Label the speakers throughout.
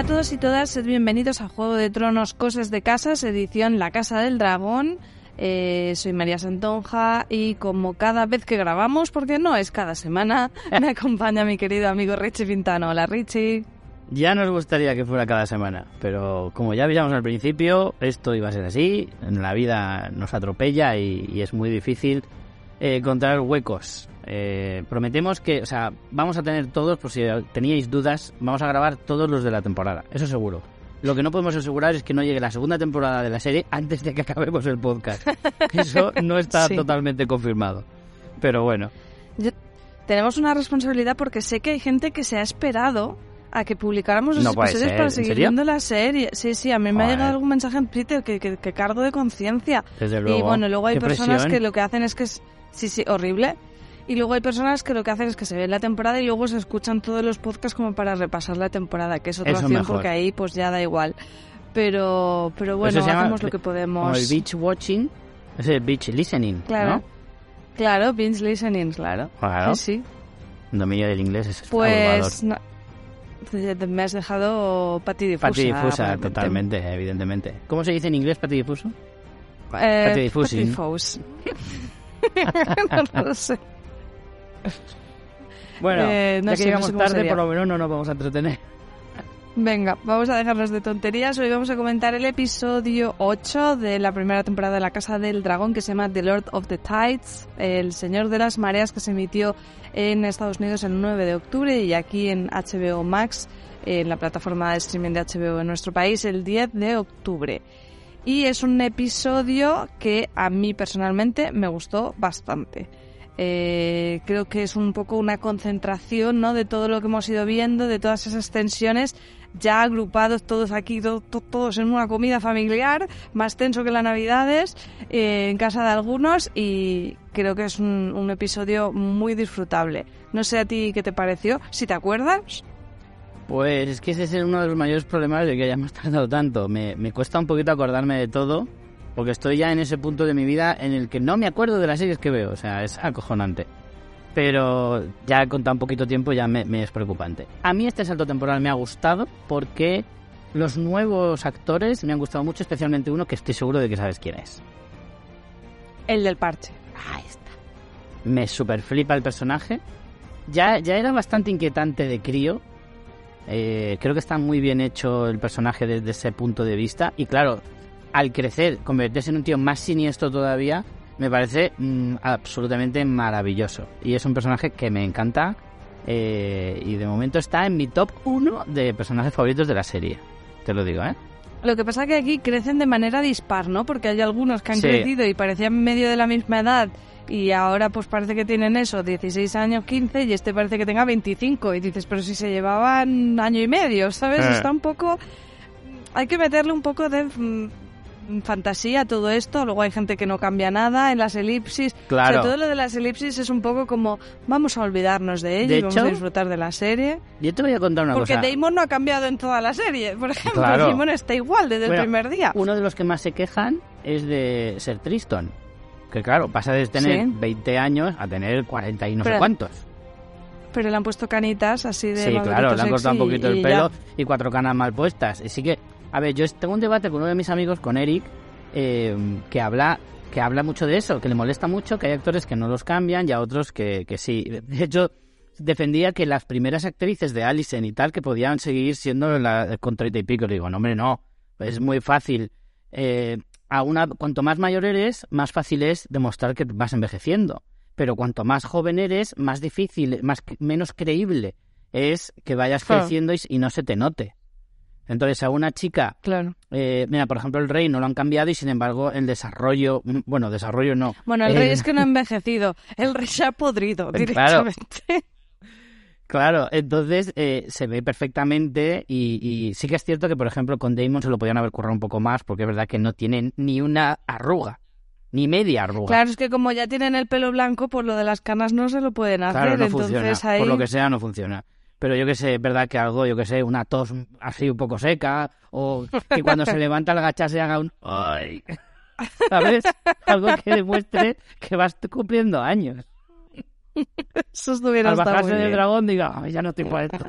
Speaker 1: Hola a todos y todas, sed bienvenidos a Juego de Tronos Cosas de Casas, edición La Casa del Dragón. Eh, soy María Santonja y como cada vez que grabamos, porque no es cada semana, me acompaña mi querido amigo Richie Pintano. Hola Richie.
Speaker 2: Ya nos gustaría que fuera cada semana, pero como ya avisamos al principio, esto iba a ser así, en la vida nos atropella y, es muy difícil eh, encontrar huecos. Eh, prometemos que, o sea, vamos a tener todos, por si teníais dudas, vamos a grabar todos los de la temporada, eso seguro. Lo que no podemos asegurar es que no llegue la segunda temporada de la serie antes de que acabemos el podcast. Eso no está
Speaker 1: Sí.
Speaker 2: totalmente confirmado. Pero bueno,
Speaker 1: Yo- tenemos una responsabilidad porque sé que hay gente que se ha esperado a que publicáramos los
Speaker 2: No
Speaker 1: episodios
Speaker 2: ser,
Speaker 1: para
Speaker 2: ¿en
Speaker 1: seguir viendo la serie. Sí, sí, a mí me ha
Speaker 2: Joder.
Speaker 1: llegado algún mensaje en Twitter que, que, que cargo de conciencia. Y bueno, luego hay
Speaker 2: qué
Speaker 1: personas
Speaker 2: presión.
Speaker 1: que lo que hacen es que es... Sí, sí, horrible. Y luego hay personas que lo que hacen es que se ven la temporada y luego se escuchan todos los podcasts como para repasar la temporada, que es otra
Speaker 2: Eso
Speaker 1: opción
Speaker 2: mejor.
Speaker 1: porque ahí pues ya da igual. Pero, pero bueno,
Speaker 2: llama
Speaker 1: hacemos lo que
Speaker 2: Como
Speaker 1: podemos.
Speaker 2: el beach watching, es el beach listening,
Speaker 1: Claro.
Speaker 2: ¿no?
Speaker 1: Claro, binge listening, claro.
Speaker 2: Claro.
Speaker 1: Sí, sí.
Speaker 2: El dominio del inglés es.
Speaker 1: Pues no- me has dejado patidifusa.
Speaker 2: Patidifusa, totalmente, evidentemente. ¿Cómo se dice en inglés patidifuso?
Speaker 1: Eh, patifus. no lo sé.
Speaker 2: Bueno,
Speaker 1: Eh, no
Speaker 2: ya
Speaker 1: sé,
Speaker 2: que
Speaker 1: no
Speaker 2: llegamos
Speaker 1: sé
Speaker 2: tarde, por lo menos no nos vamos a entretener.
Speaker 1: Venga, vamos a dejarnos de tonterías. Hoy vamos a comentar el episodio 8 de la primera temporada de La Casa del Dragón que se llama The Lord of the Tides, el Señor de las Mareas que se emitió en Estados Unidos el 9 de octubre y aquí en HBO Max, en la plataforma de streaming de HBO en nuestro país, el 10 de octubre. Y es un episodio que a mí personalmente me gustó bastante. Eh, creo que es un poco una concentración ¿no? de todo lo que hemos ido viendo, de todas esas tensiones, ya agrupados todos aquí, to- to- todos en una comida familiar, más tenso que las navidades, eh, en casa de algunos, y creo que es un, un episodio muy disfrutable. No sé a ti qué te pareció, si te acuerdas.
Speaker 2: Pues es que ese es uno de los mayores problemas de que hayamos tardado tanto. Me, me cuesta un poquito acordarme de todo, porque estoy ya en ese punto de mi vida en el que no me acuerdo de las series que veo. O sea, es acojonante. Pero ya con tan poquito tiempo ya me, me es preocupante. A mí este salto temporal me ha gustado porque los nuevos actores me han gustado mucho, especialmente uno que estoy seguro de que sabes quién es.
Speaker 1: El del parche.
Speaker 2: Ahí está. Me super flipa el personaje. Ya, ya era bastante inquietante de crío. Eh, creo que está muy bien hecho el personaje desde ese punto de vista. Y claro, al crecer, convertirse en un tío más siniestro todavía, me parece mm, absolutamente maravilloso. Y es un personaje que me encanta. eh, y de momento está en mi top 1 de personajes favoritos de la serie. Te lo digo, ¿eh?
Speaker 1: Lo que pasa que aquí crecen de manera dispar, ¿no? Porque hay algunos que han
Speaker 2: Sí.
Speaker 1: crecido y parecían medio de la misma edad y ahora pues parece que tienen eso, 16 años, 15 y este parece que tenga 25 y dices, pero si se llevaban año y medio, ¿sabes?
Speaker 2: Eh.
Speaker 1: Está un poco... Hay que meterle un poco de mm, fantasía todo esto, luego hay gente que no cambia nada en las elipsis.
Speaker 2: Claro.
Speaker 1: Todo lo de las elipsis es un poco como vamos a olvidarnos de ello
Speaker 2: De
Speaker 1: y vamos
Speaker 2: hecho,
Speaker 1: a disfrutar de la serie.
Speaker 2: Yo te voy a contar una
Speaker 1: Porque
Speaker 2: cosa.
Speaker 1: Damon no ha cambiado en toda la serie, por ejemplo.
Speaker 2: Claro.
Speaker 1: Damon está igual desde
Speaker 2: Bueno,
Speaker 1: el primer día.
Speaker 2: Uno de los que más se quejan es de ser Triston. Que claro, pasa de tener
Speaker 1: Sí.
Speaker 2: 20 años a tener 40 y no sé
Speaker 1: Pero-
Speaker 2: cuántos.
Speaker 1: Pero le han puesto canitas así de
Speaker 2: Sí, claro, le han cortado un poquito el pelo
Speaker 1: ya.
Speaker 2: y cuatro canas mal puestas. Así que, a ver, yo tengo un debate con uno de mis amigos, con Eric, eh, que habla que habla mucho de eso, que le molesta mucho que hay actores que no los cambian y a otros que, que sí. De hecho, defendía que las primeras actrices de Allison y tal que podían seguir siendo la, con treinta y pico. Le digo, no, hombre, no. Es muy fácil eh, a una, cuanto más mayor eres, más fácil es demostrar que vas envejeciendo. Pero cuanto más joven eres, más difícil, más menos creíble es que vayas creciendo y, y no se te note. Entonces, a una chica,
Speaker 1: Claro.
Speaker 2: eh, mira, por ejemplo, el rey no lo han cambiado y sin embargo el desarrollo, mm, bueno, desarrollo no.
Speaker 1: Bueno, el rey
Speaker 2: Eh,
Speaker 1: es que no ha envejecido. El rey se ha podrido directamente.
Speaker 2: Claro, entonces eh, se ve perfectamente y, y sí que es cierto que, por ejemplo, con Damon se lo podían haber currado un poco más porque es verdad que no tiene ni una arruga, ni media arruga.
Speaker 1: Claro, es que como ya tienen el pelo blanco, pues lo de las canas no se lo pueden hacer.
Speaker 2: Claro, no
Speaker 1: entonces
Speaker 2: funciona.
Speaker 1: ahí.
Speaker 2: Por lo que sea, no funciona. Pero yo que sé, es verdad que algo, yo que sé, una tos así un poco seca, o que cuando se levanta al agacharse haga un ¡ay! ¿Sabes? Algo que demuestre que vas cumpliendo años.
Speaker 1: Eso estuviera
Speaker 2: Al bajarse del dragón diga, "Ay, ya no estoy para esto.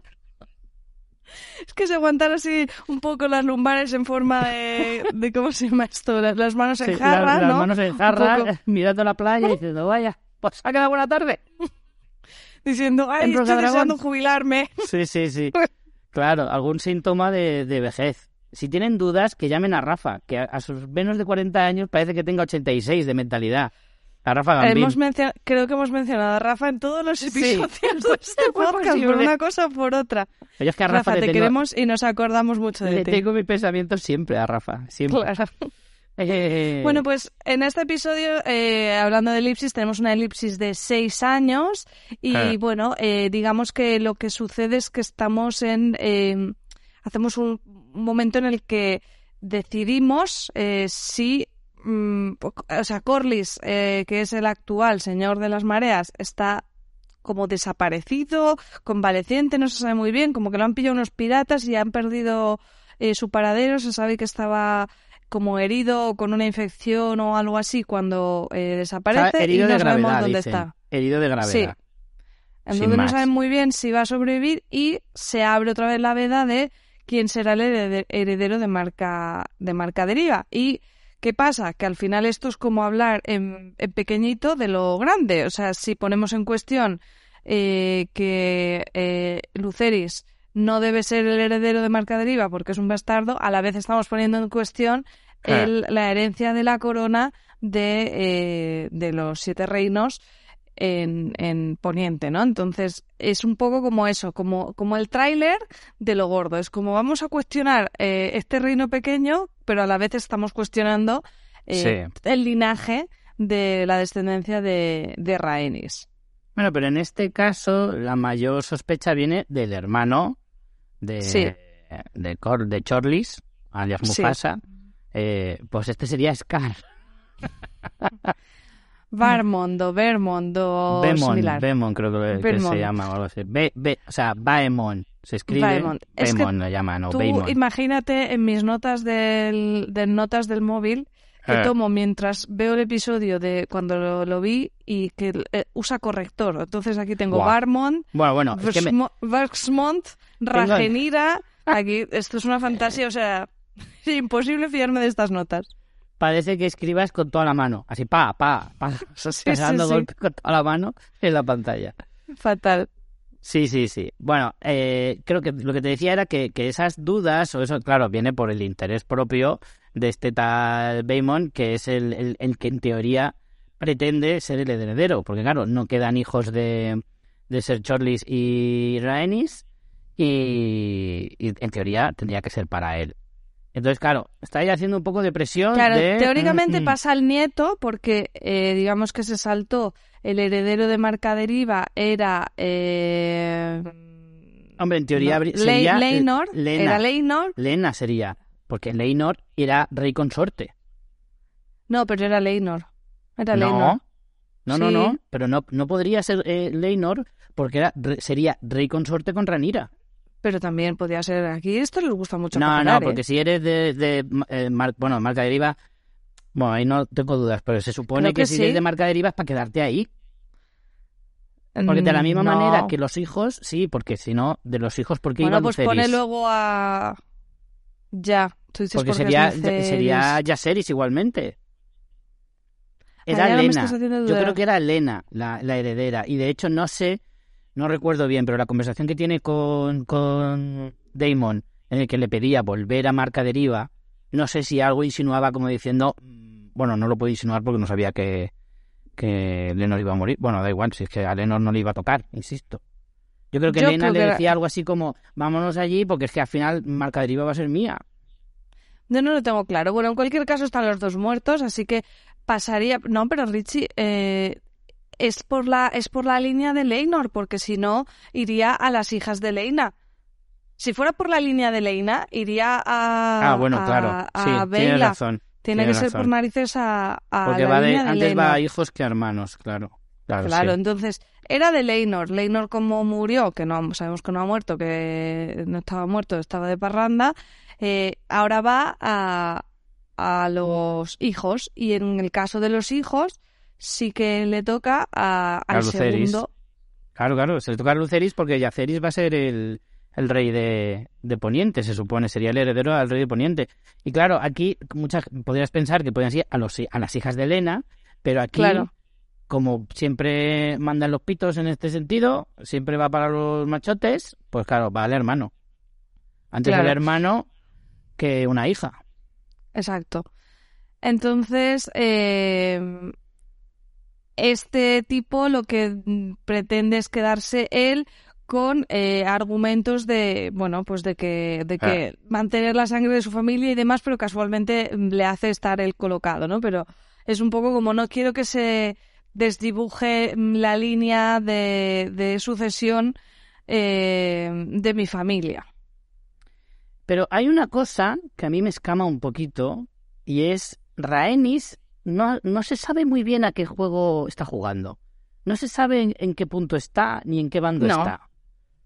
Speaker 1: Es que se aguantar así un poco las lumbares en forma de, de ¿cómo se llama esto? Las, las manos en
Speaker 2: Sí,
Speaker 1: jarra,
Speaker 2: la- las
Speaker 1: ¿no?
Speaker 2: manos en jarra, mirando la playa y diciendo, vaya, pues ha quedado buena tarde.
Speaker 1: Diciendo, ay, estoy
Speaker 2: Rocadragón".
Speaker 1: deseando jubilarme.
Speaker 2: Sí, sí, sí. Claro, algún síntoma de, de vejez. Si tienen dudas, que llamen a Rafa, que a, a sus menos de 40 años parece que tenga 86 de mentalidad. A Rafa Gambín.
Speaker 1: Hemos mencion- creo que hemos mencionado a Rafa en todos los
Speaker 2: Sí.
Speaker 1: episodios de este
Speaker 2: ¿Cómo es
Speaker 1: podcast, por una cosa o por otra.
Speaker 2: Pero es que a
Speaker 1: Rafa,
Speaker 2: Rafa,
Speaker 1: te
Speaker 2: tengo,
Speaker 1: queremos y nos acordamos mucho de
Speaker 2: le
Speaker 1: ti.
Speaker 2: tengo mi pensamiento siempre a Rafa. Siempre.
Speaker 1: Claro.
Speaker 2: Eh,
Speaker 1: Bueno, pues en este episodio, eh, hablando de elipsis, tenemos una elipsis de seis años y
Speaker 2: Ah.
Speaker 1: bueno, eh, digamos que lo que sucede es que estamos en... eh, hacemos un momento en el que decidimos eh, si... mm, o sea, Corlys, eh, que es el actual señor de las mareas, está como desaparecido, convaleciente, no se sabe muy bien, como que lo han pillado unos piratas y han perdido eh, su paradero, se sabe que estaba como herido o con una infección o algo así cuando eh, desaparece
Speaker 2: está herido
Speaker 1: y no
Speaker 2: de
Speaker 1: sabemos dónde
Speaker 2: dicen.
Speaker 1: está.
Speaker 2: Herido de gravedad.
Speaker 1: Sí. Entonces no saben muy bien si va a sobrevivir y se abre otra vez la veda de quién será el herede- heredero de marca de marca deriva. ¿Y qué pasa? Que al final esto es como hablar en, en pequeñito de lo grande. O sea, si ponemos en cuestión eh, que eh, Luceris no debe ser el heredero de marca deriva porque es un bastardo, a la vez estamos poniendo en cuestión. El- la herencia de la corona de, eh, de los siete reinos en, en Poniente, ¿no? Entonces es un poco como eso, como, como el tráiler de lo gordo. Es como vamos a cuestionar eh, este reino pequeño, pero a la vez estamos cuestionando eh, el linaje de la descendencia de, de Rhaenys.
Speaker 2: Bueno, pero en este caso la mayor sospecha viene del hermano de,
Speaker 1: Sí.
Speaker 2: de, Cor- de Chorlis, alias
Speaker 1: Sí.
Speaker 2: Eh, pues este sería Scar.
Speaker 1: Barmondo, Vermondo,
Speaker 2: Bemon. Bemon creo que, que se llama o algo así. Be- be- o sea, Baemon. Se escribe
Speaker 1: Baemon. Es que
Speaker 2: Bemon lo llaman, o
Speaker 1: Tú
Speaker 2: Baemon.
Speaker 1: imagínate en mis notas del, de notas del móvil que
Speaker 2: Eh.
Speaker 1: tomo mientras veo el episodio de cuando lo, lo vi y que eh, usa corrector. Entonces aquí tengo. Barmont,
Speaker 2: Bueno, bueno, es que me-
Speaker 1: Ragenira. Aquí, esto es una fantasía, o sea, es imposible fiarme de estas notas.
Speaker 2: parece que escribas con toda la mano. Así, pa, pa, pa.
Speaker 1: sí,
Speaker 2: golpes con toda la mano en la pantalla.
Speaker 1: Fatal.
Speaker 2: Sí, sí, sí. Bueno, eh, creo que lo que te decía era que, que esas dudas, o eso, claro, viene por el interés propio de este tal Baemon, que es el, el, el que en teoría pretende ser el heredero, porque claro, no quedan hijos de, de Ser Chorlis y Rhaenys, y, y en teoría tendría que ser para él. Entonces, claro, está ahí haciendo un poco de presión.
Speaker 1: Claro,
Speaker 2: de,
Speaker 1: teóricamente
Speaker 2: mm, mm.
Speaker 1: pasa al nieto porque eh, digamos que se saltó el heredero de marca deriva era eh,
Speaker 2: Hombre, en teoría
Speaker 1: no,
Speaker 2: habría-
Speaker 1: Le-
Speaker 2: sería
Speaker 1: Leinor,
Speaker 2: Lena.
Speaker 1: era Leinor,
Speaker 2: Lena sería, porque Leinor era rey consorte.
Speaker 1: no, pero era Leinor, era
Speaker 2: no,
Speaker 1: Leinor.
Speaker 2: no, no,
Speaker 1: Sí.
Speaker 2: no, pero no, no podría ser eh, Leinor porque era, re- sería rey consorte con Ranira.
Speaker 1: Pero también podía ser aquí. Esto les gusta mucho.
Speaker 2: No, no,
Speaker 1: ¿eh?
Speaker 2: porque si eres de, de eh, mar- bueno, marca deriva, bueno, ahí no tengo dudas, pero se supone que,
Speaker 1: que
Speaker 2: si
Speaker 1: sí.
Speaker 2: eres de marca deriva es para quedarte ahí. Porque de la misma
Speaker 1: Mm, no.
Speaker 2: manera que los hijos, sí, porque si no, de los hijos, ¿por qué
Speaker 1: Bueno, pues pone luego a... Ya, tú dices
Speaker 2: Porque
Speaker 1: es
Speaker 2: sería, sería Yaceris igualmente. Era
Speaker 1: ahora me
Speaker 2: Lena.
Speaker 1: estás haciendo
Speaker 2: Yo creo que era Lena la, la heredera. Y de hecho no sé, no recuerdo bien, pero la conversación que tiene con, con Damon, en el que le pedía volver a marca deriva, no sé si algo insinuaba como diciendo, mm, bueno, no lo puedo insinuar porque no sabía que, que Lenor iba a morir. Bueno, da igual, si es que a Lenor no le iba a tocar, insisto. Yo creo que
Speaker 1: Yo
Speaker 2: Lena
Speaker 1: creo
Speaker 2: le
Speaker 1: que-
Speaker 2: decía algo así como, vámonos allí porque es que al final Marca Deriva va a ser mía.
Speaker 1: Yo no lo tengo claro. Bueno, en cualquier caso están los dos muertos, así que pasaría. No, pero Richie, eh, es por la es por la línea de Leinor, porque si no iría a las hijas de Leina. Si fuera por la línea de Leina, iría a.
Speaker 2: ah, bueno,
Speaker 1: a-
Speaker 2: claro.
Speaker 1: a
Speaker 2: sí, tienes
Speaker 1: Beyla.
Speaker 2: razón.
Speaker 1: Tiene que
Speaker 2: tienes
Speaker 1: ser
Speaker 2: razón.
Speaker 1: por narices a, a
Speaker 2: Porque
Speaker 1: la
Speaker 2: va de,
Speaker 1: línea de
Speaker 2: antes
Speaker 1: Leinor.
Speaker 2: va a hijos que a hermanos, claro. Claro,
Speaker 1: Claro,
Speaker 2: sí.
Speaker 1: entonces era de Leinor. Leinor como murió, que no sabemos que no ha muerto, que no estaba muerto, estaba de parranda, eh, ahora va a, a los hijos y en el caso de los hijos sí que le toca a,
Speaker 2: A
Speaker 1: al
Speaker 2: Lucerys.
Speaker 1: segundo.
Speaker 2: Claro, claro, se le toca a Luceris porque Yaceris va a ser el, el rey de, de Poniente, se supone, sería el heredero al rey de Poniente. Y claro, aquí muchas podrías pensar que podrían ser a, los, a las hijas de Elena, pero aquí,
Speaker 1: Claro.
Speaker 2: como siempre mandan los pitos en este sentido, siempre va para los machotes, pues claro, va al hermano. Antes
Speaker 1: Claro.
Speaker 2: el hermano que una hija.
Speaker 1: Exacto. Entonces, eh, este tipo lo que mm, pretende es quedarse él con eh, argumentos de, bueno, pues de que, de que mantener la sangre de su familia y demás, pero casualmente mm, le hace estar él colocado, ¿no? Pero es un poco como no quiero que se desdibuje mm, la línea de, de sucesión eh, de mi familia.
Speaker 2: Pero hay una cosa que a mí me escama un poquito y es Rhaenys no, no se sabe muy bien a qué juego está jugando. No se sabe en, en qué punto está ni en qué bando
Speaker 1: No.
Speaker 2: está.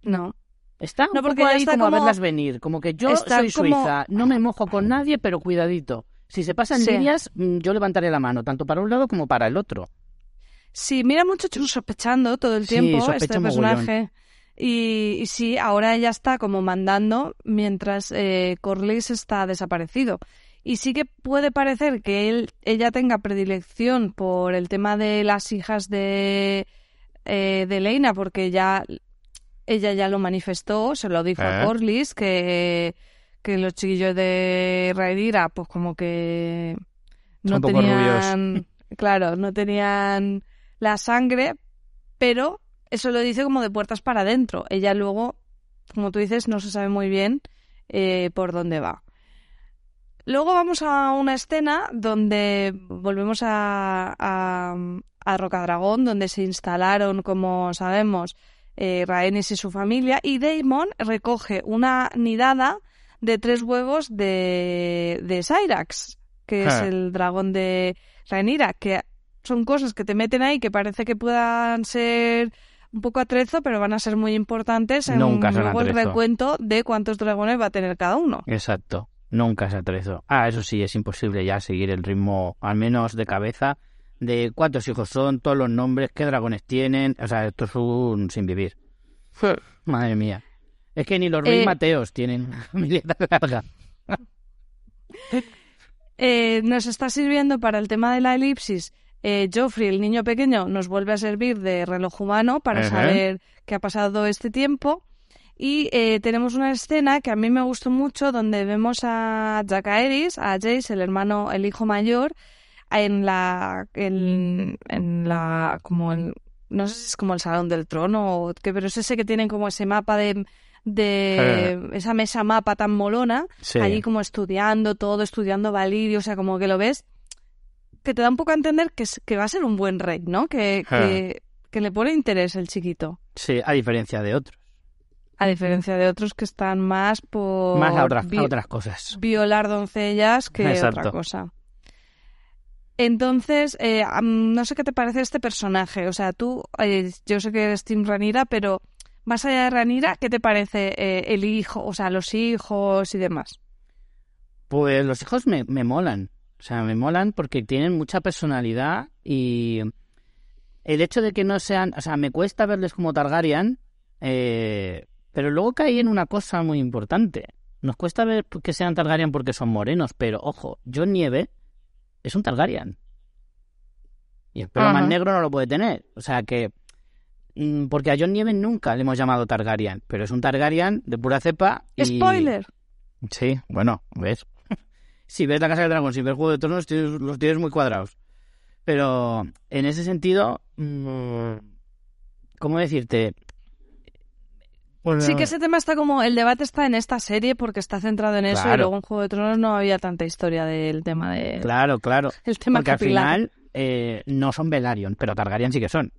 Speaker 1: No.
Speaker 2: Está un
Speaker 1: No, porque
Speaker 2: poco ahí
Speaker 1: está
Speaker 2: como, a verlas venir, como que yo soy
Speaker 1: como-
Speaker 2: suiza, no me mojo con nadie, pero cuidadito. Si se pasan
Speaker 1: Sí.
Speaker 2: líneas, mm, yo levantaré la mano, tanto para un lado como para el otro.
Speaker 1: Sí, mira mucho sospechando todo el
Speaker 2: Sí,
Speaker 1: tiempo este personaje. Y, y sí, ahora ella está como mandando mientras eh, Corlys está desaparecido. Y sí que puede parecer que él, ella tenga predilección por el tema de las hijas de, eh, de Leina, porque ya ella ya lo manifestó, se lo dijo a
Speaker 2: ¿Eh?
Speaker 1: Corlys, que, que los chiquillos de Rhaenyra, pues como que no tenían, claro, no tenían la sangre, pero eso lo dice como de puertas para adentro. Ella luego, como tú dices, no se sabe muy bien eh, por dónde va. Luego vamos a una escena donde volvemos a, a, a Rocadragón, donde se instalaron, como sabemos, eh, Rhaenys y su familia, y Daemon recoge una nidada de tres huevos de, de Cyrax, que es el dragón de Rhaenyra, que son cosas que te meten ahí que parece que puedan ser un poco atrezo, pero van a ser muy importantes en
Speaker 2: Nunca son
Speaker 1: luego el
Speaker 2: atrezo.
Speaker 1: recuento de cuántos dragones va a tener cada uno.
Speaker 2: Exacto. Nunca se atrezo. Ah, eso sí, es imposible ya seguir el ritmo, al menos de cabeza, de cuántos hijos son, todos los nombres, qué dragones tienen. O sea, esto es un sin vivir. Madre mía. Es que ni los reyes
Speaker 1: Eh,
Speaker 2: Mateos tienen familia tan larga.
Speaker 1: Eh, nos está sirviendo para el tema de la elipsis. Eh, Joffrey, el niño pequeño, nos vuelve a servir de reloj humano para saber qué ha pasado este tiempo. Y eh, tenemos una escena que a mí me gustó mucho donde vemos a Jacaeris, a Jace, el hermano, el hijo mayor, en la, en, en la, como el, no sé si es como el salón del trono o qué, pero es ese que tienen como ese mapa de, de esa mesa mapa tan molona
Speaker 2: Sí.
Speaker 1: allí como estudiando todo, estudiando Valirio, o sea, como que lo ves, que te da un poco a entender que, es- que va a ser un buen rey, ¿no? Que, que, que le pone interés el chiquito,
Speaker 2: Sí, a diferencia de otros.
Speaker 1: A diferencia de otros que están más por
Speaker 2: Más a otras, a otras cosas.
Speaker 1: violar doncellas que
Speaker 2: Exacto.
Speaker 1: otra cosa. Entonces, eh, no sé qué te parece este personaje. O sea, tú, eh, yo sé que eres Team Ranira, pero más allá de Ranira, ¿qué te parece eh, el hijo, o sea, los hijos y demás?
Speaker 2: Pues los hijos me, me molan. O sea, me molan porque tienen mucha personalidad y el hecho de que no sean... O sea, me cuesta verles como Targaryen, eh, pero luego caí en una cosa muy importante. Nos cuesta ver que sean Targaryen porque son morenos, pero ojo, John Nieve es un Targaryen. Y el pelo más
Speaker 1: Ajá.
Speaker 2: negro no lo puede tener. O sea que... mm, Porque a John Nieve nunca le hemos llamado Targaryen, pero es un Targaryen de pura cepa y...
Speaker 1: ¡Spoiler!
Speaker 2: Sí, bueno, ves. si ves la Casa del Dragón, si ves Juego de Tronos, tienes- los tienes muy cuadrados. Pero en ese sentido, mm, ¿cómo decirte? Bueno,
Speaker 1: Sí que ese tema está como, el debate está en esta serie porque está centrado en eso y luego en Juego de Tronos no había tanta historia del tema de...
Speaker 2: Claro, claro.
Speaker 1: El tema
Speaker 2: Porque al
Speaker 1: capilar.
Speaker 2: final eh, no son Velaryon, pero Targaryen sí que son.